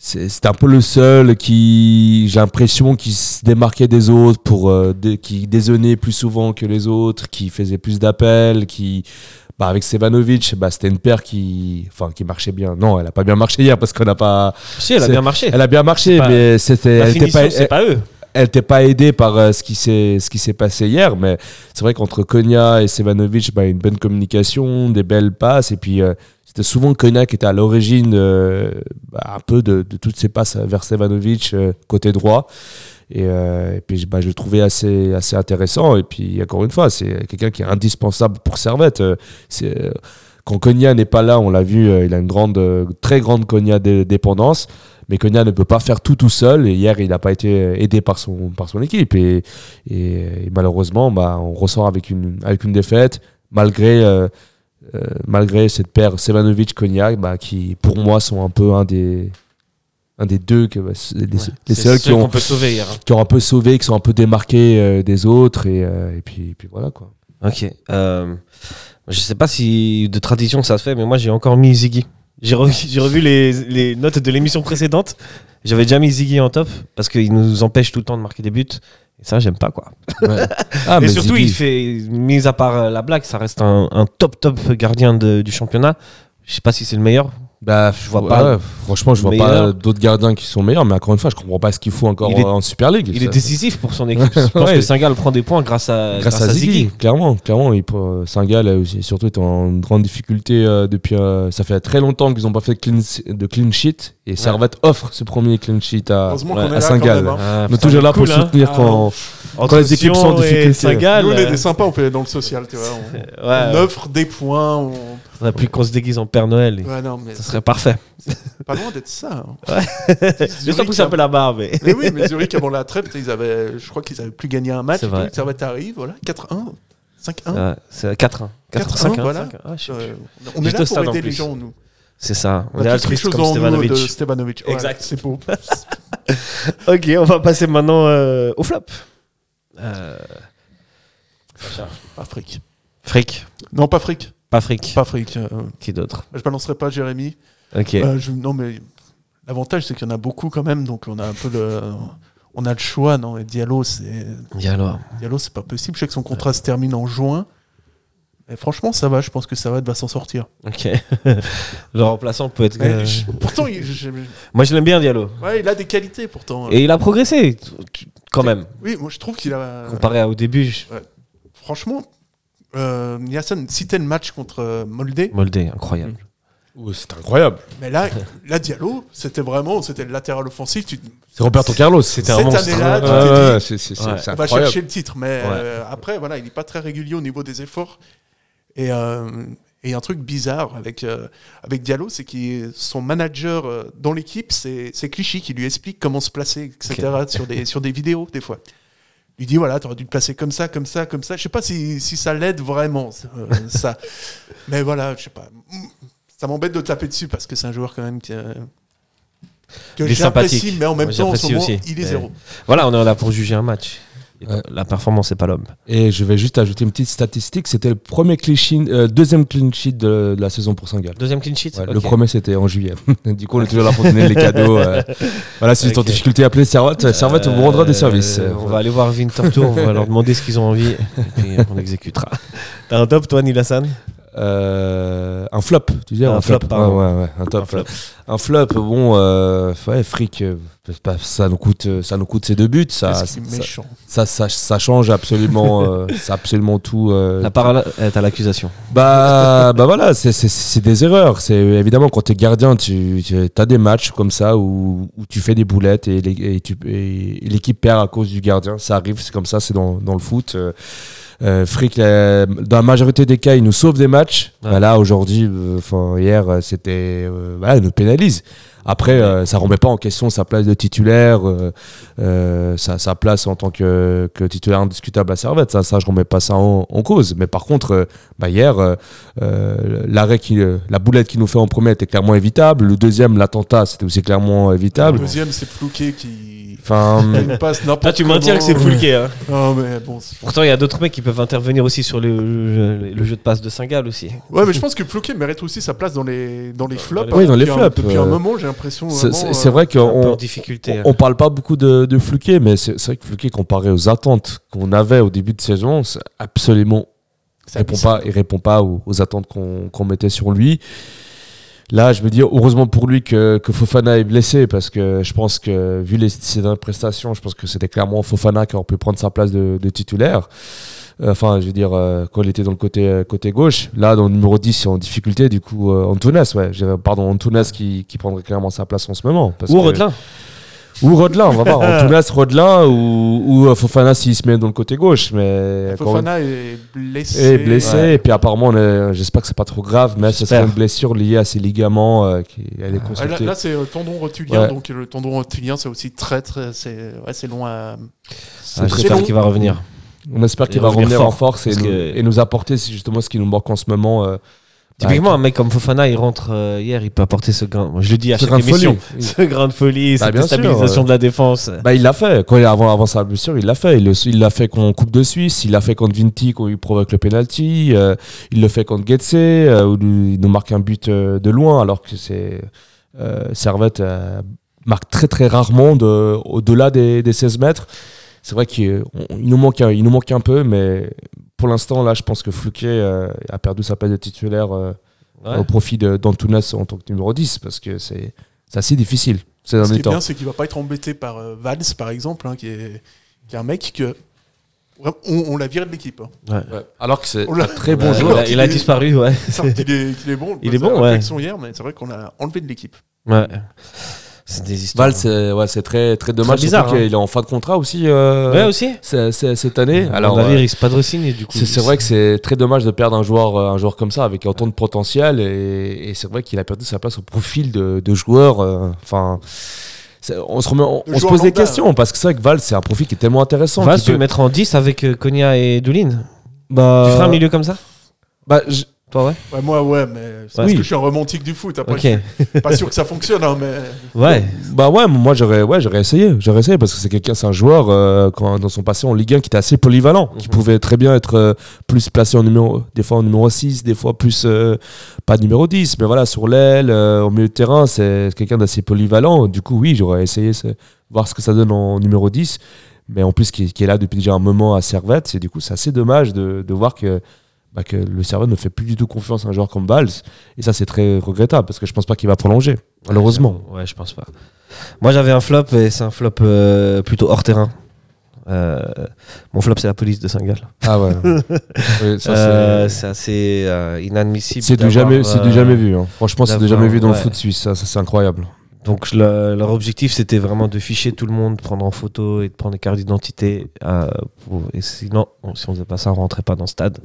C'est un peu le seul qui, j'ai l'impression, qui se démarquait des autres, pour, euh, qui déjeunait plus souvent que les autres, qui faisait plus d'appels, qui bah, avec Sevanovic, bah, c'était une paire qui, enfin, qui marchait bien. Non, elle a pas bien marché hier parce qu'on n'a pas.
Si, elle a bien marché.
Elle a bien marché,
pas-
mais c'était. Elle était pas
eux.
Elle n'était pas aidée par euh, ce qui s'est passé hier mais c'est vrai qu'entre Konya et Sevanovic bah, une bonne communication des belles passes et puis euh, c'était souvent Konya qui était à l'origine euh, bah, un peu de, toutes ces passes vers Sevanovic côté droit. Et, puis bah, je le trouvais assez assez intéressant. Et puis encore une fois c'est quelqu'un qui est indispensable pour Servette. Quand Konya n'est pas là, on l'a vu, il a une grande, très grande Konya dé- dépendance. Mais Konya ne peut pas faire tout tout seul. Et hier, il n'a pas été euh, aidé par son, par son équipe. Et, et- et malheureusement, bah, on ressort avec une, avec une défaite, malgré, euh, euh, malgré cette paire Sevanovic-Konya, bah, qui pour moi sont un peu un des, un des deux, que, bah, les, les
C'est
seuls qui ont,
qu'on peut sauver hier. hein.
qui ont un peu sauvé, qui sont un peu démarqués euh, des autres. Et, euh, et, puis, et puis voilà quoi.
Ok. Euh, je sais pas si de tradition ça se fait, mais moi j'ai encore mis Ziggy. [LAUGHS] J'ai revu, les, les notes de l'émission précédente. J'avais déjà mis Ziggy en top parce qu'il nous empêche tout le temps de marquer des buts. Et ça, j'aime pas quoi. [LAUGHS]
Ah, mais
surtout,
Ziggy-
il fait, mis à part euh, la blague, ça reste un, un top top gardien de- du championnat. Je sais pas si c'est le meilleur.
Bah,
Je vois
ouais,
pas
ouais, franchement, je vois
meilleur.
pas d'autres gardiens qui sont meilleurs, mais encore une fois, je comprends pas ce qu'il faut encore
est-
en Super League.
Il est décisif pour son équipe. [LAUGHS] Je pense
Ouais.
que Saint-Gall prend des points grâce à,
grâce, à Ziggy, clairement, clairement. Il, euh, aussi, surtout, est en grande difficulté euh, depuis. euh, ça fait très longtemps qu'ils n'ont pas fait de clean, de clean sheet, et Servette offre ce premier clean sheet à, à
même, hein.
Ah,
On est toujours là
cool,
pour
hein.
soutenir
Ah,
quand,
Entre
les équipes sont en difficulté.
Saint-Gall,
Nous, on est des sympas, on fait dans le social, tu vois. [LAUGHS] On,
ouais,
on offre des points. On...
faudrait plus qu'on se déguise en Père Noël.
Ouais, non, mais
Ça serait parfait.
pas loin d'être ça. hein.
Juste en pousser un peu la barre, mais.
Mais oui, mais Zurich, avant la trêve, ils avaient, je crois qu'ils avaient plus gagné un match.
Vrai.
tout, Servette arrive, voilà, 4-1, 5-1.
Ouais, c'est 4-1. 4
4-1,
5
voilà.
Ah.
Euh, on est là
au
pour aider les
plus.
gens, nous.
C'est ça.
On
On est
a tous quelque
altruiste
chose
comme Stevanovic.
Stevanovic. Voilà,
Exact.
c'est beau. [LAUGHS]
Ok, on va passer maintenant euh, au flop. Euh,
Pas fric.
Frick.
Non, pas fric.
Pas fric.
Pas fric. euh,
Qui d'autre?
Je balancerai pas Jérémy.
Ok.
Euh, je- non, mais l'avantage, c'est qu'il y en a beaucoup quand même. Donc, on a un peu le. On a le choix, non? Et Diallo, c'est.
Diallo.
Diallo, c'est pas possible. Je sais que son contrat se termine en juin. Mais franchement, ça va. Je pense que Servette va s'en sortir.
Ok. [LAUGHS] Le remplaçant peut être. Euh,
je- pourtant, il, je-
Moi, je l'aime bien, Diallo.
ouais, il a des qualités pourtant.
Et il a progressé, quand même.
Oui, moi je trouve qu'il a.
Comparé à au début, je-
Franchement, euh, Nielsen citait le match contre euh, Moldé.
Moldé, incroyable.
Ouh, c'est incroyable.
Mais là, [LAUGHS] là Diallo, c'était vraiment, c'était le latéral offensif. Tu,
C'est Roberto Carlos.
C'était un
Cette
monstre.
année-là, tu t'es dit,
Ouais.
c'est
on va chercher le titre. Mais euh, après, voilà, il n'est pas très régulier au niveau des efforts. Et, euh, et un truc bizarre avec, euh, avec Diallo, c'est que son manager euh, dans l'équipe, c'est c'est Clichy qui lui explique comment se placer, etc. sur, des, sur des vidéos, des fois. Il lui dit voilà, tu aurais dû te placer comme ça, comme ça, comme ça. Je sais pas si, si ça l'aide vraiment, euh, [LAUGHS] ça. Mais voilà, je sais pas. Ça m'embête de taper dessus parce que c'est un joueur quand même qui, euh, que j'apprécie, mais en même
Moi,
temps, en ce
j'apprécie
moment,
aussi.
il est
Mais-
zéro.
Voilà, on est là pour juger un match.
Ouais.
La performance, c'est pas l'homme.
Et je vais juste ajouter une petite statistique. C'était le premier clean sheet, euh, deuxième clean sheet de, de la saison pour Saint-Gall.
Deuxième clean sheet
Ouais. Le premier, c'était en juillet. [LAUGHS] du coup, on est toujours là pour donner les cadeaux. euh. [LAUGHS] Voilà, si vous êtes en difficulté, appelez Servette. Servette vous rendra des services.
Euh, on va aller voir Winter Tour, on va leur demander ce qu'ils ont envie, et puis on [LAUGHS] exécutera. T'as un top, toi, Nilassan?
Euh, un flop, tu dis
Un flop, pardon.
Ouais, ouais, ouais, un top.
Un flop.
Un flop, bon, euh, ouais, fric, euh, ça nous coûte, ça nous coûte ces deux buts, ça, ça,
qu'il est méchant.
ça, ça- ça change absolument, euh, [LAUGHS] absolument tout.
La parole est à l'accusation.
Bah, bah voilà, c'est- des erreurs. C'est évidemment quand tu es gardien, tu, as des matchs comme ça où, où tu fais des boulettes et l'équipe perd à cause du gardien. Ça arrive, c'est comme ça, c'est dans, dans le foot. Euh, Frick, la- dans la majorité des cas, il nous sauve des matchs.
Ouais.
Bah là, aujourd'hui, euh, enfin hier, euh, c'était, euh, voilà, il nous pénalise. Après, euh, ça remet pas en question sa place de titulaire, euh, euh, sa, sa place en tant que, que titulaire indiscutable à Servette. Ça, ça, je remets pas ça en, en cause. Mais par contre, euh, bah hier, euh, euh, l'arrêt qui, euh, la boulette qu'il nous fait en premier était clairement évitable. Le deuxième, l'attentat, c'était aussi clairement
Le
évitable.
deuxième, c'est Flouquet qui
Enfin, [LAUGHS]
il passe n'importe
Ah, tu maintiens que c'est. Foulquet. Hein.
Non, mais bon. c'est-
Pourtant, il y a d'autres mecs qui peuvent intervenir aussi sur le, le- le jeu de passe de Saint-Gall aussi.
Ouais, mais je pense que Flouquet mérite aussi sa place dans les, dans les flops.
Oui, dans les flops,
Depuis un
euh,
moment, j'ai l'impression.
c'est
euh,
vrai
en
qu'on
difficulté. hein.
on parle pas beaucoup de, de Flouquet, mais c'est vrai que Flouquet, comparé aux attentes qu'on avait au début de saison, c'est absolument répond pas, il répond pas aux, aux attentes qu'on qu'on mettait sur lui. Là, je me dis heureusement pour lui que, que Fofana est blessé parce que je pense que vu les, ses prestations, je pense que c'était clairement Fofana qui aurait pu prendre sa place de, de titulaire. Euh, Enfin, je veux dire, euh, quand il était dans le côté, euh, côté gauche. Là, dans le numéro 10, c'est en difficulté. Du coup, euh, Antunes, ouais. Pardon, Antunes qui, qui prendrait clairement sa place en ce moment. parce
Ou
que-
Rodelin.
Ou Rodelin, on va voir. Antunes, [LAUGHS] Rodelin ou, ou euh, Fofana s'il se met dans le côté gauche. Mais
Fofana est blessé.
est blessé et puis apparemment j'espère que c'est pas trop grave mais ce serait une blessure liée à ses ligaments euh, qui elle est
Ouais,
consultée
là, là, c'est euh, tendon rotulien,
Ouais.
donc le tendon rotulien, c'est aussi très, très, c'est, ouais, c'est long à.
Ah, J'espère qu'il va revenir.
on espère qu'il va
revenir
revenir en force et nous,
que-
et nous apporter justement ce qui nous manque en ce moment euh,
Typiquement, un mec comme Fofana, il rentre euh, hier, il peut apporter ce grain. Je le dis à
ce
chaque émission.
folie. [LAUGHS]
Ce grain de folie,
Bah,
cette
sûr,
stabilisation de la défense.
bah, il l'a fait quand il avant, avant sa blessure il l'a fait il l'a fait contre Coupe de Suisse il l'a fait contre Vinti quand il provoque le penalty euh, il le fait contre Getse euh, où il nous marque un but euh, de loin alors que c'est euh, Servette euh, marque très très rarement de, au-delà des, des 16 mètres c'est vrai qu'il nous manque il nous manque un peu mais pour l'instant là je pense que Fouquet euh, a perdu sa place de titulaire euh,
Ouais.
au profit d'Antunes en tant que numéro 10 parce que c'est assez difficile ces
Ce qui est
temps
bien, c'est qu'il va pas être embêté par euh, Valls, par exemple, hein, qui, est, qui est un mec que. On, on l'a viré de l'équipe. hein.
Ouais. Alors que c'est un très bon joueur.
il, a, il a disparu, ouais.
Il est, [LAUGHS] il est bon.
Il est bon, ouais.
hier, mais c'est vrai qu'on l'a enlevé de l'équipe.
ouais. C'est des histoires.
Val, c'est ouais, c'est très, très dommage.
bizarre,
surtout
hein.
qu'il est en fin de contrat aussi euh,
Ouais, aussi.
cette année.
Alors, on avait
euh,
risque pas de re-signer, du coup.
c'est vrai que c'est très dommage de perdre un joueur, euh, un joueur comme ça avec autant de potentiel. Et, et c'est vrai qu'il a perdu sa place au profil de, de joueur. euh, Enfin. on se, remet- on,
De
on se
joueur
pose des questions parce que c'est vrai que Val, c'est un profil qui est tellement intéressant.
Val, tu le
peut-
mettre en 10 avec Konya et Doulin
bah,
Tu feras un milieu comme ça?
bah, je-
Toi, ouais
Ouais, moi, ouais, mais c'est parce
Oui.
que je suis un romantique du foot. Après, je suis pas sûr que ça fonctionne, hein, mais. [LAUGHS]
Ouais.
Bah ouais, moi j'aurais ouais, essayé, j'aurais essayé parce que c'est quelqu'un, c'est un joueur euh, quand, dans son passé en Ligue 1 qui était assez polyvalent, qui
Mhm.
pouvait très bien être euh, plus placé en numéro, des fois en numéro 6, des fois plus euh, pas numéro 10, mais voilà, sur l'aile, euh, au milieu de terrain, c'est quelqu'un d'assez polyvalent. Du coup, oui, j'aurais essayé c'est- voir ce que ça donne en numéro 10, mais en plus qui, qui est là depuis déjà un moment à Servette, c'est du coup c'est assez dommage de, de voir que bah, que le Servette ne fait plus du tout confiance à un joueur comme Valls et ça c'est très regrettable parce que je pense pas qu'il va prolonger malheureusement.
Ouais, je pense pas. Moi, j'avais un flop et c'est un flop euh, plutôt hors terrain. Euh, mon flop, c'est la police de Saint-Gall.
Ah ouais. [LAUGHS] Oui, c'est-
Euh, assez euh, inadmissible.
C'est du jamais, c'est du jamais vu. hein. Franchement, c'est du jamais vu dans
ouais.
le foot suisse. Ça, ça, c'est incroyable.
Donc le- leur objectif c'était vraiment de ficher tout le monde, de prendre en photo et de prendre des cartes d'identité. euh, pour- et sinon, si on faisait pas ça, on rentrait pas dans le stade.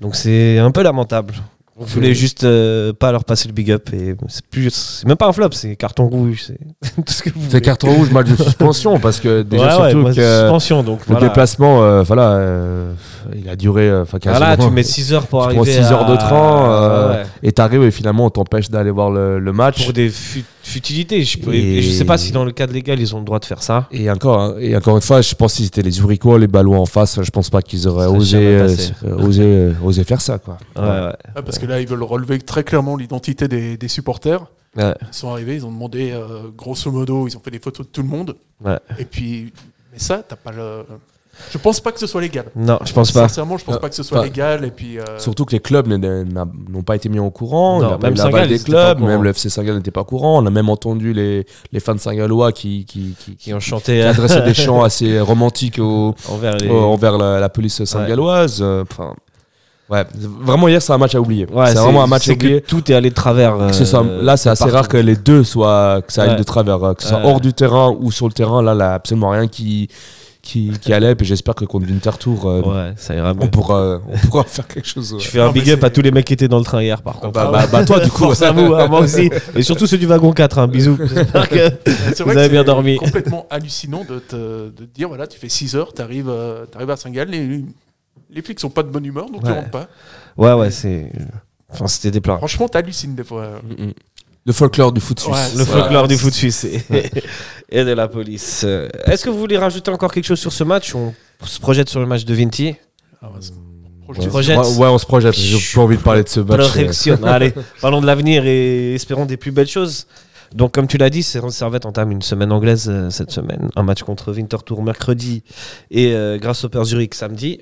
Donc c'est un peu lamentable. On voulait juste euh, pas leur passer le big up et c'est plus, c'est même pas un flop, c'est carton rouge, c'est [LAUGHS] tout ce que vous
C'est
voulez.
carton rouge, match de [LAUGHS] suspension, parce que déjà
Ouais,
surtout que
suspension donc
le
voilà.
déplacement, euh, voilà, euh, il a duré, enfin
Voilà, tu mets 6 heures pour
Tu prends
arriver.
six heures de train,
Ouais, ouais.
Et t'arrives et finalement on t'empêche d'aller voir le, le match.
pour des fu- futilités. Je, peux-
Et-
et je sais pas si dans le cadre légal ils ont le droit de faire ça.
Et encore, hein, et encore une fois, je pense que si c'était les Zurichois, les Balois en face, je pense pas qu'ils auraient osé, euh, euh, osé, euh, osé faire ça, quoi.
Ouais, ouais.
Ouais, parce que là, ils veulent relever très clairement l'identité des, des supporters.
Ouais.
Ils sont arrivés, ils ont demandé, euh, grosso modo, ils ont fait des photos de tout le monde.
Ouais.
Et puis, mais ça, t'as pas le. Je pense pas que ce soit légal.
Non, je pense pas.
Sincèrement, je pense pas que ce soit
enfin,
légal. Et puis, euh,
Surtout que les clubs n'ont pas été mis au courant.
Non, même Saint-Gall,
des clubs, même le FC Saint-Gall n'était pas au courant. On a même entendu les, les fans saint-gallois qui, qui, qui,
Qui ont chanté
qui adressaient des [LAUGHS] chants assez romantiques au-
envers les.
au- envers la, la police saint-galloise. Euh, Enfin, ouais, vraiment hier c'est un match à oublier.
Ouais,
c'est vraiment un match à
c'est que
oublier.
tout est allé de travers.
Que ce soit,
euh,
là, c'est assez
partout.
rare que les deux soient, que ça aille
Ouais.
de travers, que ce soit
Ouais.
hors du terrain ou sur le terrain. Là, là, absolument rien qui, qui, qui allait. Et j'espère que contre Winterthur, euh,
Ouais, ça ira mieux.
on pourra, on pourra faire quelque chose.
Je fais un
Non,
big up
c'est-
à tous les mecs qui étaient dans le train hier, par contre.
Bah, bah, bah, toi, du coup,
Force à vous, hein, moi aussi. [LAUGHS] Et surtout ceux du wagon 4, hein, bisous. [LAUGHS] J'espère que
c'est
vous
vrai que
avez bien
c'est
dormi.
complètement hallucinant de te, de te dire voilà, tu fais 6 heures, tu arrives, à Saint-Gall, les, les flics sont pas de bonne humeur, donc ils
Ouais.
rentrent pas.
Ouais, ouais, c'est. Enfin, c'était déplorable.
Franchement, t'hallucines des fois.
Mm, mm. Le folklore du foot suisse.
Ouais,
Le folklore du foot suisse et, [LAUGHS] et de la police. Euh, Est-ce que vous voulez rajouter encore quelque chose sur ce match? On se projette sur le match de Vinti?
Ah, ouais, c'est-
Ouais,
projette.
ouais, ouais, on se projette. J'ai pas envie de parler de ce match. euh.
Allez, [LAUGHS] parlons de l'avenir et espérons des plus belles choses. Donc, comme tu l'as dit, Servette entame une semaine anglaise euh, cette semaine. Un match contre Winterthur mercredi et euh, Grasshopper Zurich samedi.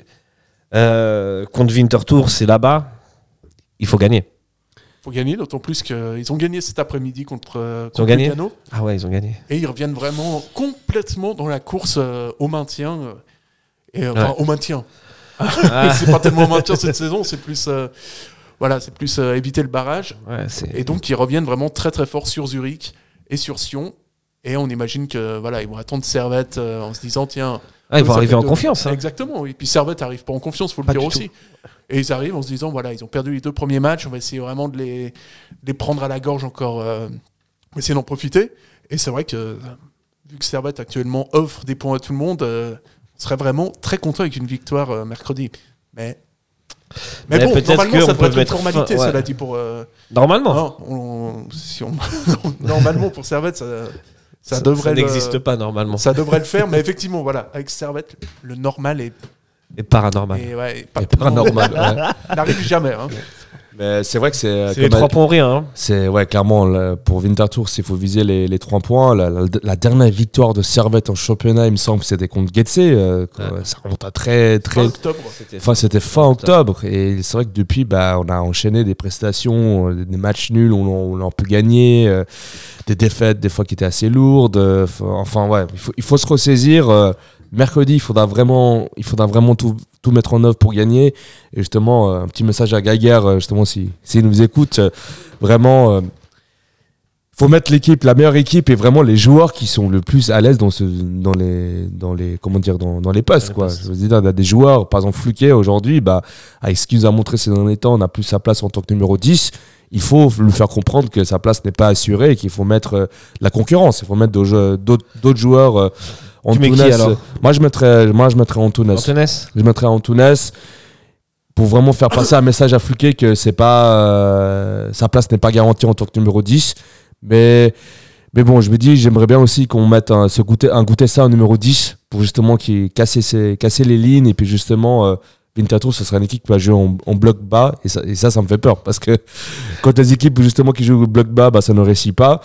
Euh, contre Winterthur, c'est là-bas. Il faut gagner.
Faut gagner, d'autant plus qu'ils ont gagné cet après-midi contre, euh,
Ils ont
contre
gagné
Lugano.
Ah ouais, ils ont gagné.
Et ils reviennent vraiment complètement dans la course euh, au maintien. euh, et, euh, enfin, au maintien. [LAUGHS]
Ah.
c'est pas tellement au maintien cette saison, c'est plus, voilà, c'est plus éviter le barrage.
Ouais,
Et donc, ils reviennent vraiment très très fort sur Zurich et sur Sion. Et on imagine que voilà, ils vont attendre Servette en se disant tiens.
Ah, ils vont arriver en confiance. hein.
Exactement. Et puis Servette arrive pas en confiance, faut le
Pas
dire aussi. Et ils arrivent en se disant voilà, ils ont perdu les deux premiers matchs, on va essayer vraiment de les, de les prendre à la gorge encore, euh, on va essayer d'en profiter. Et c'est vrai que vu que Servette actuellement offre des points à tout le monde, euh, on serait vraiment très content avec une victoire euh, mercredi. Mais mais,
Mais
bon, normalement,
qu'on
ça devrait être une
mettre
formalité,
fin- ouais.
cela dit, pour. euh,
Normalement.
non, on- si on- [LAUGHS] normalement, pour Servette, ça, ça,
Ça-
devrait
ça
le-
n'existe pas normalement.
Ça devrait le faire, mais effectivement, voilà, avec Servette, le normal est,
Et paranormal.
ouais, pas
Et paranormal, ouais. [LAUGHS]
n'arrive jamais. hein.
Mais c'est vrai que c'est.
C'est les trois
elle-
points rien. hein.
C'est ouais, clairement là, pour Winterthur, s'il faut viser les, les trois points. La, la- la dernière victoire de Servette en championnat, il me semble, que c'était contre Getse. euh. Ça remonte à très
Fin
très.
octobre.
Enfin, c'était fin octobre. Et c'est vrai que depuis, bah, on a enchaîné des prestations, euh, des matchs nuls, on, on a pu gagner, euh, des défaites des fois qui étaient assez lourdes. euh, enfin, ouais, il faut, il faut se ressaisir. Mercredi, il faudra vraiment, il faudra vraiment tout, tout mettre en œuvre pour gagner. Et justement, euh, un petit message à Gaguerre, euh, justement, s'il si, nous écoute, euh, vraiment. euh, faut mettre l'équipe, la meilleure équipe et vraiment les joueurs qui sont le plus à l'aise dans ce, dans les, dans les, comment dire, dans, dans les postes,
les
quoi.
postes.
Je veux dire, on a des joueurs, par exemple, Fluquet aujourd'hui, bah, avec ce qu'il nous a montré ces derniers temps, on n'a plus sa place en tant que numéro 10. Il faut lui faire comprendre que sa place n'est pas assurée et qu'il faut mettre euh, la concurrence. Il faut mettre d'autres jou- d'autres d'autres joueurs. euh, Antunes, moi, je mettrais, moi, je mettrais Antunes.
Antunes
Je mettrais Antunes pour vraiment faire passer un message à Fluquet que c'est pas euh, sa place n'est pas garantie en tant que numéro 10 mais mais bon je me dis j'aimerais bien aussi qu'on mette un, ce goûter, un goûter ça au numéro 10 pour justement qui casser, ses- casser les lignes et puis justement euh, ce sera une équipe qui va jouer en, en bloc bas et ça, et ça ça me fait peur parce que [LAUGHS] quand les équipes justement qui jouent au bloc bas bah, ça ne réussit pas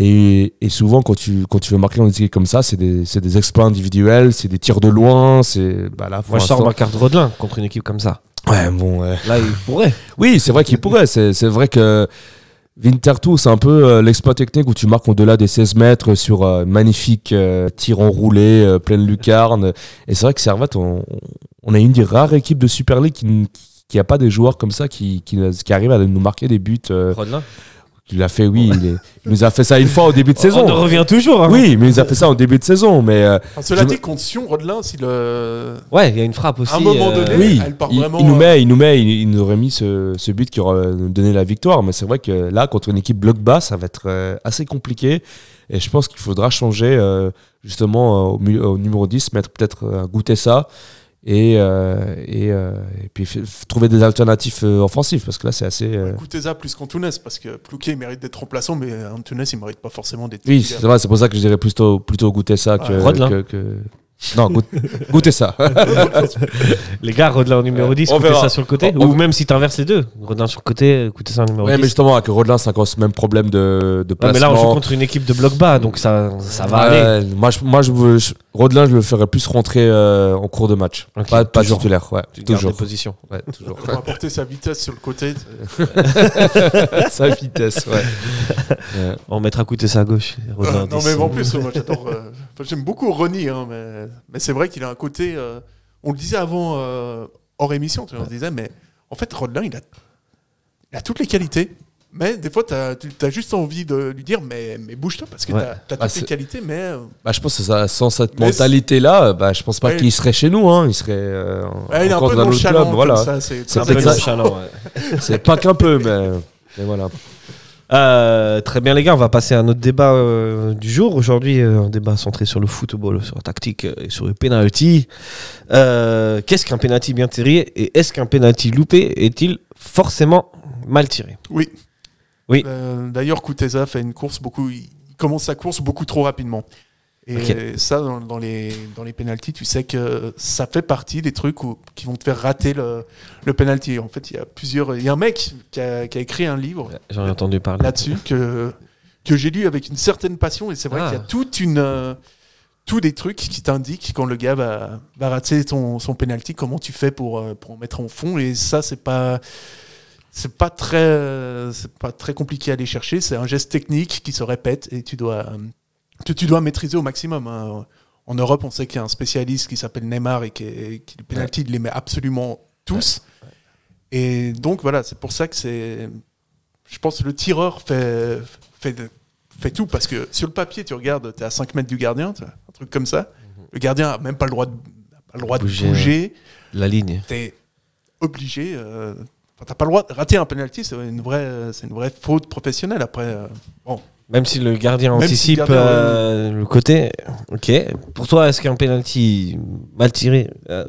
et, et souvent, quand tu, quand tu veux marquer dans des équipes comme ça, c'est des, exploits individuels, c'est des tirs de loin. C'est, bah là,
Moi, je sors
l'instant-
ma carte Rodelin contre une équipe comme ça.
Ouais, bon, ouais.
Là, il pourrait. [LAUGHS]
Oui, c'est vrai qu'il pourrait. C'est vrai que Winterthur, c'est un peu euh, l'exploit technique où tu marques au-delà des 16 mètres sur euh, magnifique euh, tir enroulé, euh, pleine lucarne. Et c'est vrai que Servette, on, on a une des rares équipes de Super League qui n- qui a pas des joueurs comme ça qui, qui, qui arrivent à nous marquer des buts. euh,
Rodelin.
Il a fait, oui, il, est- il nous a fait ça une fois au début de saison.
On en revient toujours. hein.
Oui, mais il nous a fait ça en début de saison. Mais euh,
Enfin, cela dit,
me-
contre Sion, Rodelin, si le.
Ouais, il y a une frappe aussi.
À un moment
euh,
donné,
oui,
elle part
il,
vraiment,
il nous
euh,
met, il nous met, il, il nous aurait mis ce, ce but qui aurait nous donné la victoire. Mais c'est vrai que là, contre une équipe bloc bas, ça va être euh, assez compliqué. Et je pense qu'il faudra changer euh, justement euh, au, au numéro 10, mettre peut-être euh, goûter ça. Et, euh, et, euh, et puis trouver des alternatives euh, offensives parce que là c'est assez. euh,
Écoutez ça plus qu'Antunes, parce que Plouquet il mérite d'être remplaçant, mais Antunes il mérite pas forcément d'être.
Oui, c'est vrai, c'est pour ça que je dirais plutôt, plutôt goûter ça que. Que- que- Non, goût- [LAUGHS] goûter ça. [LAUGHS]
Les gars, Rodelin en numéro
Euh,
10,
on
écoutez
verra.
ça sur le côté.
On- on-
Ou même si t'inverses les deux. Rodelin sur le côté, écoutez ça en numéro
ouais,
10.
mais justement, avec Rodelin, c'est encore ce même problème de, de
Ouais,
placement.
mais là, on joue contre une équipe de bloc bas, donc ça, ça va
Ouais,
aller.
Moi, je, moi je, Rodelin, je le ferais plus rentrer euh, en cours de match. Pas pas
toujours.
titulaire, ouais.
Tu
toujours.
des positions.
Ouais, [LAUGHS] toujours.
Pour apporter sa vitesse sur le côté.
Sa vitesse, ouais. Ouais.
On mettra coûter ça à gauche. Rodelin
Euh, non,
10.
mais en plus, moi j'adore. euh, enfin, J'aime beaucoup Ronny, hein, mais, mais c'est vrai qu'il a un côté. euh, on le disait avant, euh, hors émission, tu vois, on se disait, mais en fait, Rodelin, il a, il a toutes les qualités. Mais des fois, tu as, juste envie de lui dire, mais, mais bouge-toi, parce que
Ouais.
tu as,
Ah,
toutes les
c'est-
qualités, mais. euh,
Bah, je pense que ça, sans cette
Mais
mentalité-là, bah, je pense pas
Ouais.
qu'il serait chez nous. Hein. Il serait euh,
ouais, il est un
encore
peu
dans notre
nonchalant.
club. Voilà.
ça, c'est
C'est
Un
très
peu
peut-être ça.
agréable.
nonchalant, ouais. [LAUGHS]
C'est pas qu'un peu, mais, mais voilà.
Euh, très bien les gars, on va passer à notre débat euh, du jour. Aujourd'hui, euh, un débat centré sur le football, sur la tactique et sur le penalty. Euh, Qu'est-ce qu'un penalty bien tiré et est-ce qu'un penalty loupé est-il forcément mal tiré?
Oui.
Oui.
D'ailleurs, Kuteza fait une course beaucoup. Il commence sa course beaucoup trop rapidement. Et ça, dans, dans les, dans les pénalties, tu sais que ça fait partie des trucs où- qui vont te faire rater le, le penalty. En fait, il y a plusieurs. Il y a un mec qui a, qui a écrit un livre
J'en ai entendu parler.
là-dessus que, que j'ai lu avec une certaine passion. Et c'est vrai
Ah.
qu'il y a toute une, euh, tous des trucs qui t'indiquent quand le gars va, va rater ton, son penalty, comment tu fais pour, euh, pour en mettre en fond. Et ça, c'est pas. C'est pas très, c'est pas très compliqué à aller chercher. C'est un geste technique qui se répète et tu dois, euh, que tu dois maîtriser au maximum. hein. En Europe, on sait qu'il y a un spécialiste qui s'appelle Neymar et qui, est- qui les penalty, il les met absolument tous. Et donc voilà, c'est pour ça que c'est. Je pense que le tireur fait, fait, fait tout parce que sur le papier, tu regardes, tu es à 5 mètres du gardien, tu vois, un truc comme ça. Le gardien a même pas le droit de, a pas le droit de
Bouger,
bouger.
La ligne.
Tu es obligé. euh, Enfin, t'as pas le droit de rater un penalty, c'est une vraie, c'est une vraie faute professionnelle. Après, euh, bon,
Même si le gardien
Même si le
anticipe
gardien,
euh, le côté. Ok. Pour toi, est-ce qu'un penalty mal tiré. Euh,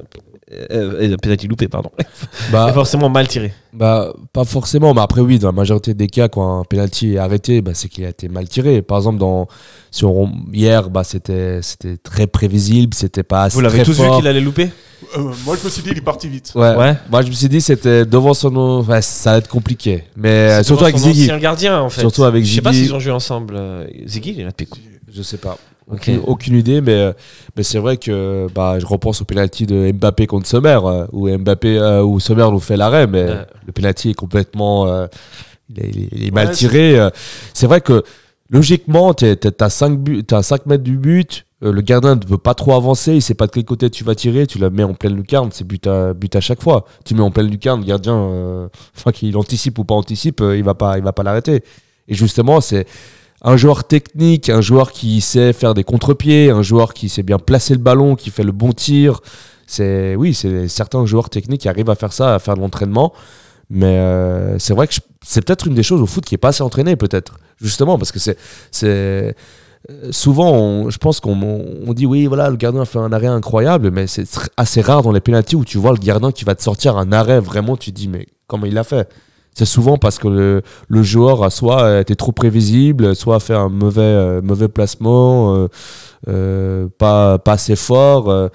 euh, un penalty loupé, pardon. [LAUGHS]
Bah,
est forcément mal tiré?
Bah, pas forcément, mais après, oui, dans la majorité des cas, quand un penalty est arrêté, bah, c'est qu'il a été mal tiré. Par exemple, dans, si on- hier, bah, c'était c'était très prévisible, c'était pas
Vous l'avez
très
tous vu
fort.
qu'il allait louper?
Euh, moi je me suis dit, il est parti vite.
Ouais.
Ouais.
Moi, je me suis dit, c'était devant son. Ouais, ça va être compliqué. Mais euh,
C'est
surtout avec Ziggy.
ancien gardien, en fait.
Surtout avec
Je sais pas
Ziggy.
s'ils ont joué ensemble. euh, Ziggy, il est là depuis.
Je sais pas.
Ok.
Aucune, aucune idée, mais, euh, mais c'est vrai que bah, je repense au penalty de Mbappé contre Sommer, où Mbappé euh, où Sommer nous fait l'arrêt, mais
Ouais.
le penalty est complètement euh, il, est, il mal
Ouais,
tiré. C'est vrai que logiquement, tu as 5 t'as 5 mètres du but, euh, le gardien ne peut pas trop avancer, il sait pas de quel côté tu vas tirer, tu la mets en pleine lucarne, c'est but à, chaque fois. Tu mets en pleine lucarne, le gardien, euh, enfin qu'il anticipe ou pas anticipe, euh, il va va pas l'arrêter. Et justement, c'est un joueur technique, un joueur qui sait faire des contre-pieds, un joueur qui sait bien placer le ballon, qui fait le bon tir. C'est oui, c'est certains joueurs techniques qui arrivent à faire ça, à faire de l'entraînement. Mais c'est vrai que c'est peut-être une des choses au foot qui est pas assez entraîné, peut-être justement parce que c'est souvent, on- je pense qu'on on dit oui, voilà, le gardien fait un arrêt incroyable, mais c'est assez rare dans les pénaltys où tu vois le gardien qui va te sortir un arrêt vraiment, tu te dis mais comment il l'a fait? C'est souvent parce que le, joueur a soit été trop prévisible, soit a fait un mauvais, euh, placement, euh, euh, pas assez fort.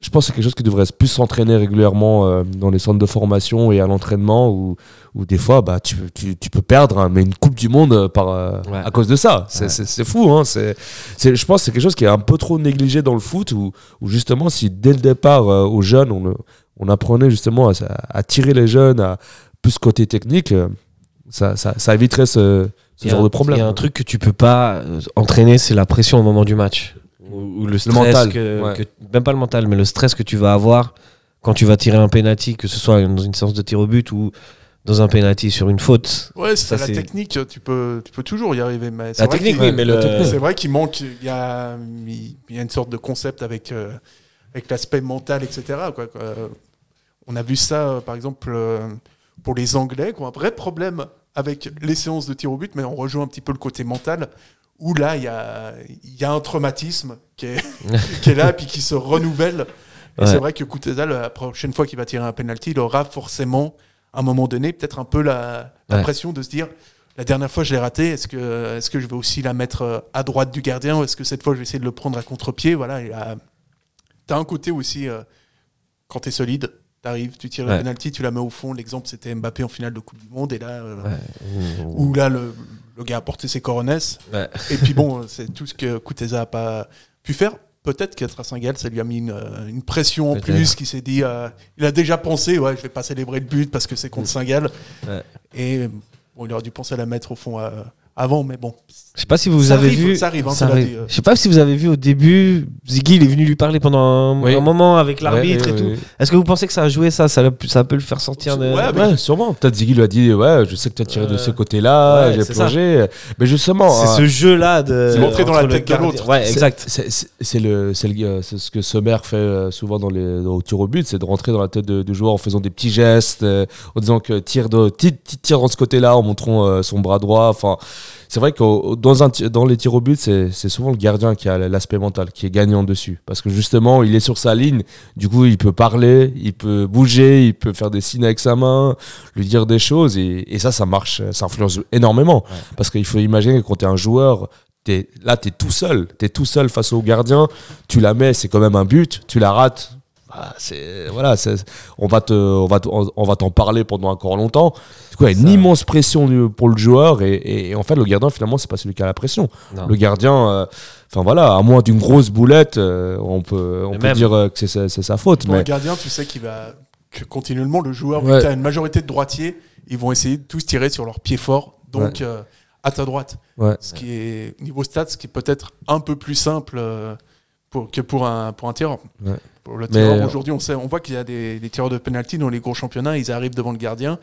Je pense que c'est quelque chose qui devrait plus s'entraîner régulièrement euh, dans les centres de formation et à l'entraînement où, où des fois bah, tu, tu, tu peux perdre hein, mais une Coupe du Monde euh, par, euh,
Ouais.
à cause de ça. C'est
Ouais.
fou. Hein, c'est je pense que c'est quelque chose qui est un peu trop négligé dans le foot où, où justement si dès le départ euh, aux jeunes on, on apprenait justement à, à tirer les jeunes à plus côté technique, ça, ça, ça éviterait ce, genre
un-
de problème.
Il y a un truc que tu peux pas entraîner, c'est la pression au moment du match. Ou, ou le stress.
mental,
que-
ouais.
que- même pas le mental, mais le stress que tu vas avoir quand tu vas tirer un penalty, que ce soit dans une séance de tir au but ou dans un penalty sur une faute.
Ouais, c'est la technique, tu peux, tu peux toujours y arriver. Mais c'est
La technique, oui, mais le.
C'est vrai qu'il manque, il y a, il y a une sorte de concept avec, euh, avec l'aspect mental, etc. Quoi, quoi. On a vu ça, euh, par exemple, euh, pour les Anglais, qui ont un vrai problème avec les séances de tir au but, mais on rejoint un petit peu le côté mental, où là, il y a, y a un traumatisme qui est, [LAUGHS] qui est là, puis qui se renouvelle. Et
Ouais.
c'est vrai que Kuteza, la prochaine fois qu'il va tirer un penalty, il aura forcément, à un moment donné, peut-être un peu la, la
Ouais.
pression de se dire la dernière fois, je l'ai raté. Est-ce que, est que je vais aussi la mettre euh, à droite du gardien ou est-ce que cette fois, je vais essayer de le prendre à contre-pied? Voilà. Tu as un côté aussi, euh, quand tu es solide, tu arrives, tu tires
Ouais.
le penalty, tu la mets au fond. L'exemple, c'était Mbappé en finale de Coupe du Monde. Et là, euh,
Ouais.
où là, le, le gars a porté ses coronesses.
Ouais.
Et puis bon, c'est tout ce que Kuteza n'a pas pu faire. Peut-être qu'être à Saint-Gall, ça lui a mis une, euh, une pression en plus, qui s'est dit, euh, il a déjà pensé, ouais, je vais pas célébrer le but parce que c'est contre Saint-Gall.
Ouais.
Et bon, il aurait dû penser à la mettre au fond euh, avant, mais bon.
Je sais pas si vous
Ça
avez
arrive,
vu.
ça arrive, hein,
ça arrive.
dit, euh.
Je sais pas si vous avez vu au début, Ziggy il est venu lui parler pendant un,
Oui.
un moment avec l'arbitre
Ouais,
et
ouais,
tout.
ouais.
Est-ce que vous pensez que ça a joué ça? Ça, l'a- ça peut le faire sortir de.
Ouais,
Ouais, sûrement. Peut-être Ziggy lui a dit Ouais, je sais que tu as tiré de
Euh,
ce côté-là,
ouais,
j'ai
ça.
plongé. Mais justement.
C'est
hein,
ce jeu-là de.
C'est rentrer dans la tête de l'autre.
Ouais,
c'est-
exact.
C'est le, c'est le- c'est ce que Sommer fait euh, souvent dans les, au tir au but, c'est de rentrer dans la tête du joueur en faisant des petits gestes, euh, en disant que tire, de, ti- ti- tire dans ce côté-là, en montrant euh, son bras droit. Enfin, c'est vrai que dans, un, ti- dans les tirs au but, c'est souvent le gardien qui a l'aspect mental, qui est gagnant dessus. Parce que justement, il est sur sa ligne, du coup, il peut parler, il peut bouger, il peut faire des signes avec sa main, lui dire des choses, et, et ça, ça marche, ça influence énormément. Parce qu'il faut imaginer que quand tu es un joueur, t'es- là, tu es tout seul, tu es tout seul face au gardien, tu la mets, c'est quand même un but, tu la rates. C'est voilà, c'est- on va te, on va, on va t'en parler pendant encore longtemps. Du coup, il y a une immense pression pour le joueur et, et- et en fait, le gardien finalement, c'est pas celui qui a la pression.
Non.
Le gardien, euh, enfin voilà, à moins d'une grosse boulette, euh, on peut, on peut dire euh, que c'est sa- c'est sa faute.
Pour
Mais
gardien, tu sais qu'il va que continuellement le joueur,
Ouais.
tu as une majorité de droitiers, ils vont essayer de tous tirer sur leur pied fort, donc euh, à ta droite.
Ouais.
Ce qui est niveau stats, ce qui est peut-être un peu plus simple euh, pour, que pour un pour un tireur.
Ouais.
Pour le
Mais-
tireur aujourd'hui, on sait, on voit qu'il y a des, des tireurs de penalty dans les gros championnats, ils arrivent devant le gardien,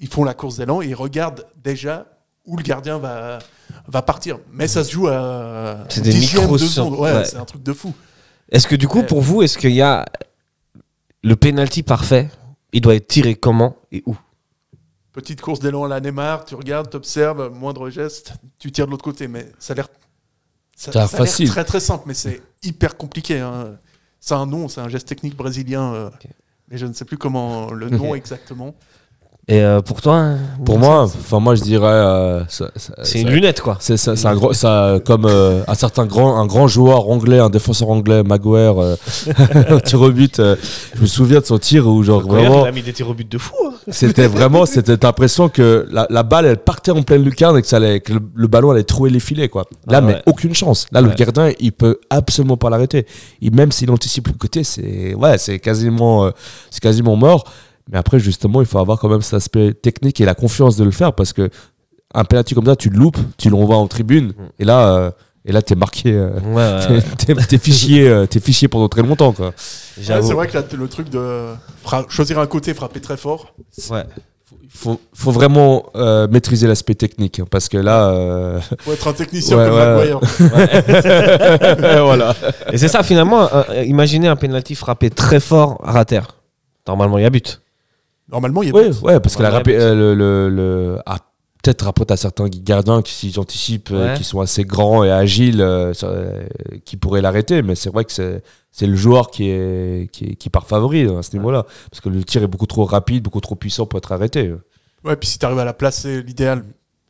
ils font la course d'élan et ils regardent déjà où le gardien va va partir. Mais ça se joue à
C'est des
dixième de
micros-
seconde. Ouais,
ouais.
c'est un truc de fou.
Est-ce que du coup,
Ouais.
pour vous, est-ce qu'il y a le penalty parfait Il doit être tiré comment et où?
Petite course d'élan à la Neymar, tu regardes, tu observes, moindre geste, tu tires de l'autre côté. Mais ça a l'air ça,
Ça facile.
très très simple, mais c'est hyper compliqué. hein. C'est un nom, c'est un geste technique brésilien, euh, mais je ne sais plus comment le nom [LAUGHS] exactement.
Et euh, pour toi
pour moi, enfin moi, je dirais, euh,
c'est une lunette quoi.
C'est un gros, ça, comme euh, un certain grand, un grand joueur anglais, un défenseur anglais, Maguire, euh, au [LAUGHS] tir au but. euh, je me souviens de son tir où genre vraiment,
il a mis des tirs au but de fou. hein.
c'était vraiment, c'était l'impression que la, la balle elle partait en pleine lucarne et que ça allait, que le, le ballon allait trouver les filets quoi. Là,
Ah
mais
ouais.
aucune chance. Là,
Ouais.
le gardien, il peut absolument pas l'arrêter. Il, même s'il anticipe le côté, c'est, ouais, c'est quasiment, euh, c'est quasiment mort. Mais après, justement, il faut avoir quand même cet aspect technique et la confiance de le faire parce que un penalty comme ça, tu le loupes, tu le renvoies en tribune et là, euh, et là, t'es marqué. euh,
Ouais. [LAUGHS]
T'es fichier, euh, t'es fichier pendant très longtemps quoi.
Ouais, c'est vrai que là, le truc de choisir un côté, frapper très fort.
Ouais.
Il faut, faut vraiment euh, maîtriser l'aspect technique hein, parce que là, euh,
Faut être un technicien
Ouais,
comme [LAUGHS]
voilà.
Et c'est ça finalement. euh, imaginez un penalty frappé très fort à terre. Normalement, il y a but.
Normalement, il y a but.
ouais, parce que la euh, le, le, le- ah, peut-être après t'as certains gardiens qui s'ils anticipent, euh, qui sont assez grands et agiles, euh, euh, qui pourraient l'arrêter, mais c'est vrai que c'est c'est le joueur qui est qui, est- qui part favori à ce niveau-là, parce que le tir est beaucoup trop rapide, beaucoup trop puissant pour être arrêté.
Ouais, puis si tu arrives à la placer, l'idéal,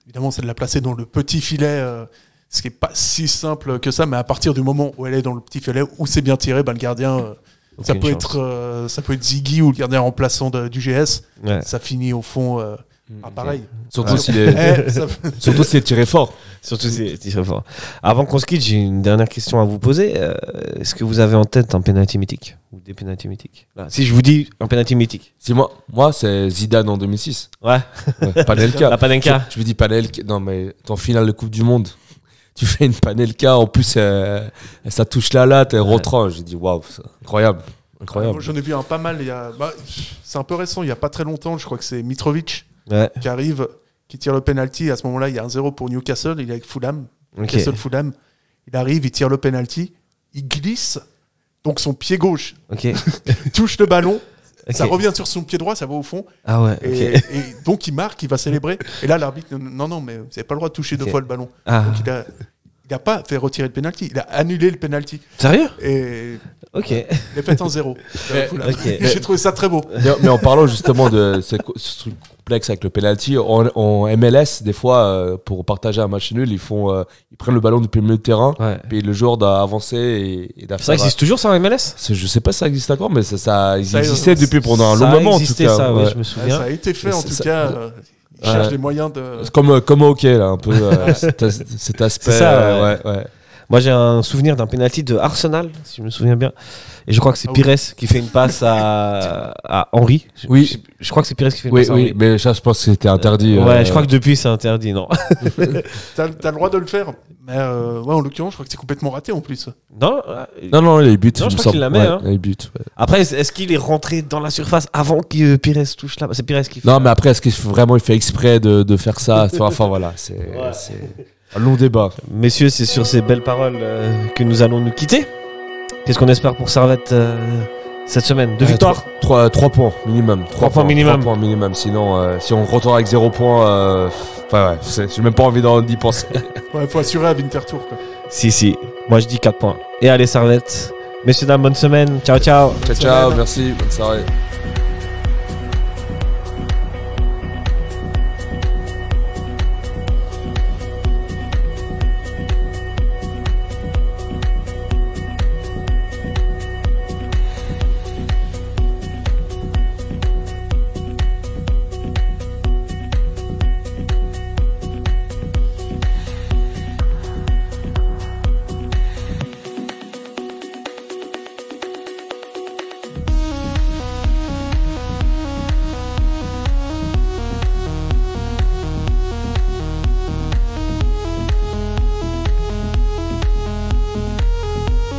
évidemment, c'est de la placer dans le petit filet, euh, ce qui est pas si simple que ça, mais à partir du moment où elle est dans le petit filet, où c'est bien tiré, ben, le gardien, ça, peut
chance.
être, euh, ça peut être Ziggy ou le gardien remplaçant de- du GS.
Ouais.
Ça finit au fond, euh, ah, pareil.
Surtout s'il est [LAUGHS]
Eh, [LAUGHS]
surtout s'il est tiré fort.
Surtout si c'est très fort. Avant qu'on se quitte, j'ai une dernière question à vous poser. Euh, Est-ce que vous avez en tête un penalty mythique ou des penalty mythiques? Là, Si je vous dis un penalty mythique.
Si moi, moi c'est Zidane en 2006.
Ouais.
Ouais, Panelka. [LAUGHS]
La Panenka.
Je me dis Panelka. Non, mais en finale de Coupe du Monde, tu fais une Panelka. En plus, euh, ça touche la latte, elle rentre. J'ai dit waouh, c'est incroyable. Incroyable.
J'en ai vu un pas mal. il y a- bah, c'est un peu récent, il n'y a pas très longtemps. Je crois que c'est Mitrovic
Ouais.
qui arrive, qui tire le penalty. À ce moment-là, il y a un 0 pour Newcastle. Il est avec Fulham.
Ok.
Newcastle Fulham. Il arrive, il tire le penalty. Il glisse. Donc son pied gauche [LAUGHS] touche le ballon. Ça revient sur son pied droit, ça va au fond.
Ah ouais.
Et, donc il marque, il va célébrer. Et là, l'arbitre, non, non, mais vous n'avez pas le droit de toucher deux fois le ballon.
Ah.
Donc il a, il a pas fait retirer le penalty, il a annulé le penalty.
Sérieux
Et
Ok.
il a fait un zéro. [LAUGHS]
Mais-
Fulham.
ok.
Et [LAUGHS] J'ai trouvé ça très beau.
Mais, mais en parlant justement de ce, ce truc complexe avec le penalty, en, en MLS, des fois, euh, pour partager un match nul, ils font, euh, ils prennent le ballon depuis le milieu de terrain,
Ouais.
puis le joueur doit avancer et, et
Ça existe toujours ça en MLS
Je sais pas si ça existe encore, mais ça, ça
Ça,
existait
euh,
depuis pendant un
Ça
long
a
moment en tout cas.
ça, oui,
ouais.
je me
Ouais,
souviens.
ça a été fait en tout
ça-
cas. Euh, cherche des moyens de.
Comme, comme au hockey, là, un peu euh, [LAUGHS] cet, as- cet aspect.
C'est ça,
euh, ouais, ouais.
Moi, j'ai un souvenir d'un penalty de Arsenal, si je me souviens bien. Et je crois que c'est
Ah oui.
Pires qui fait une passe à, à Henry. Je-
Oui.
Je, je crois que c'est Pires qui fait une
Oui,
passe à
oui,
Henry.
mais ça, je pense que c'était interdit.
Ouais,
euh,
je crois que depuis, c'est interdit, non [LAUGHS]
T'as as le droit de le faire. Mais euh, ouais, en l'occurrence, je crois que c'est complètement raté en plus.
Non euh,
Non, non, il but.
Non, je crois qu'il la met,
Ouais,
hein.
il ouais.
Après, est- est-ce qu'il est rentré dans la surface avant que euh, Pires touche là? C'est Pires qui fait.
Non, mais après, est-ce qu'il fait- vraiment il fait exprès de, de faire ça? [LAUGHS] Enfin, voilà, c'est c'est un long débat.
Messieurs, c'est sur ces belles paroles euh, que nous allons nous quitter. Qu'est-ce qu'on espère pour Servette euh, cette semaine Deux
Euh,
victoires
3, points minimum.
Trois points minimum.
Trois points minimum. Sinon, euh, si on retourne avec 0 points, euh, enfin, ouais, j'ai même pas envie d'en- d'y penser. [LAUGHS]
Ouais, faut assurer à Winterthur. Quoi.
Si, si. Moi, je dis 4 points. Et allez, Servette. Messieurs, dames, bonne semaine. Ciao, ciao.
ciao, ciao, merci, bonne soirée.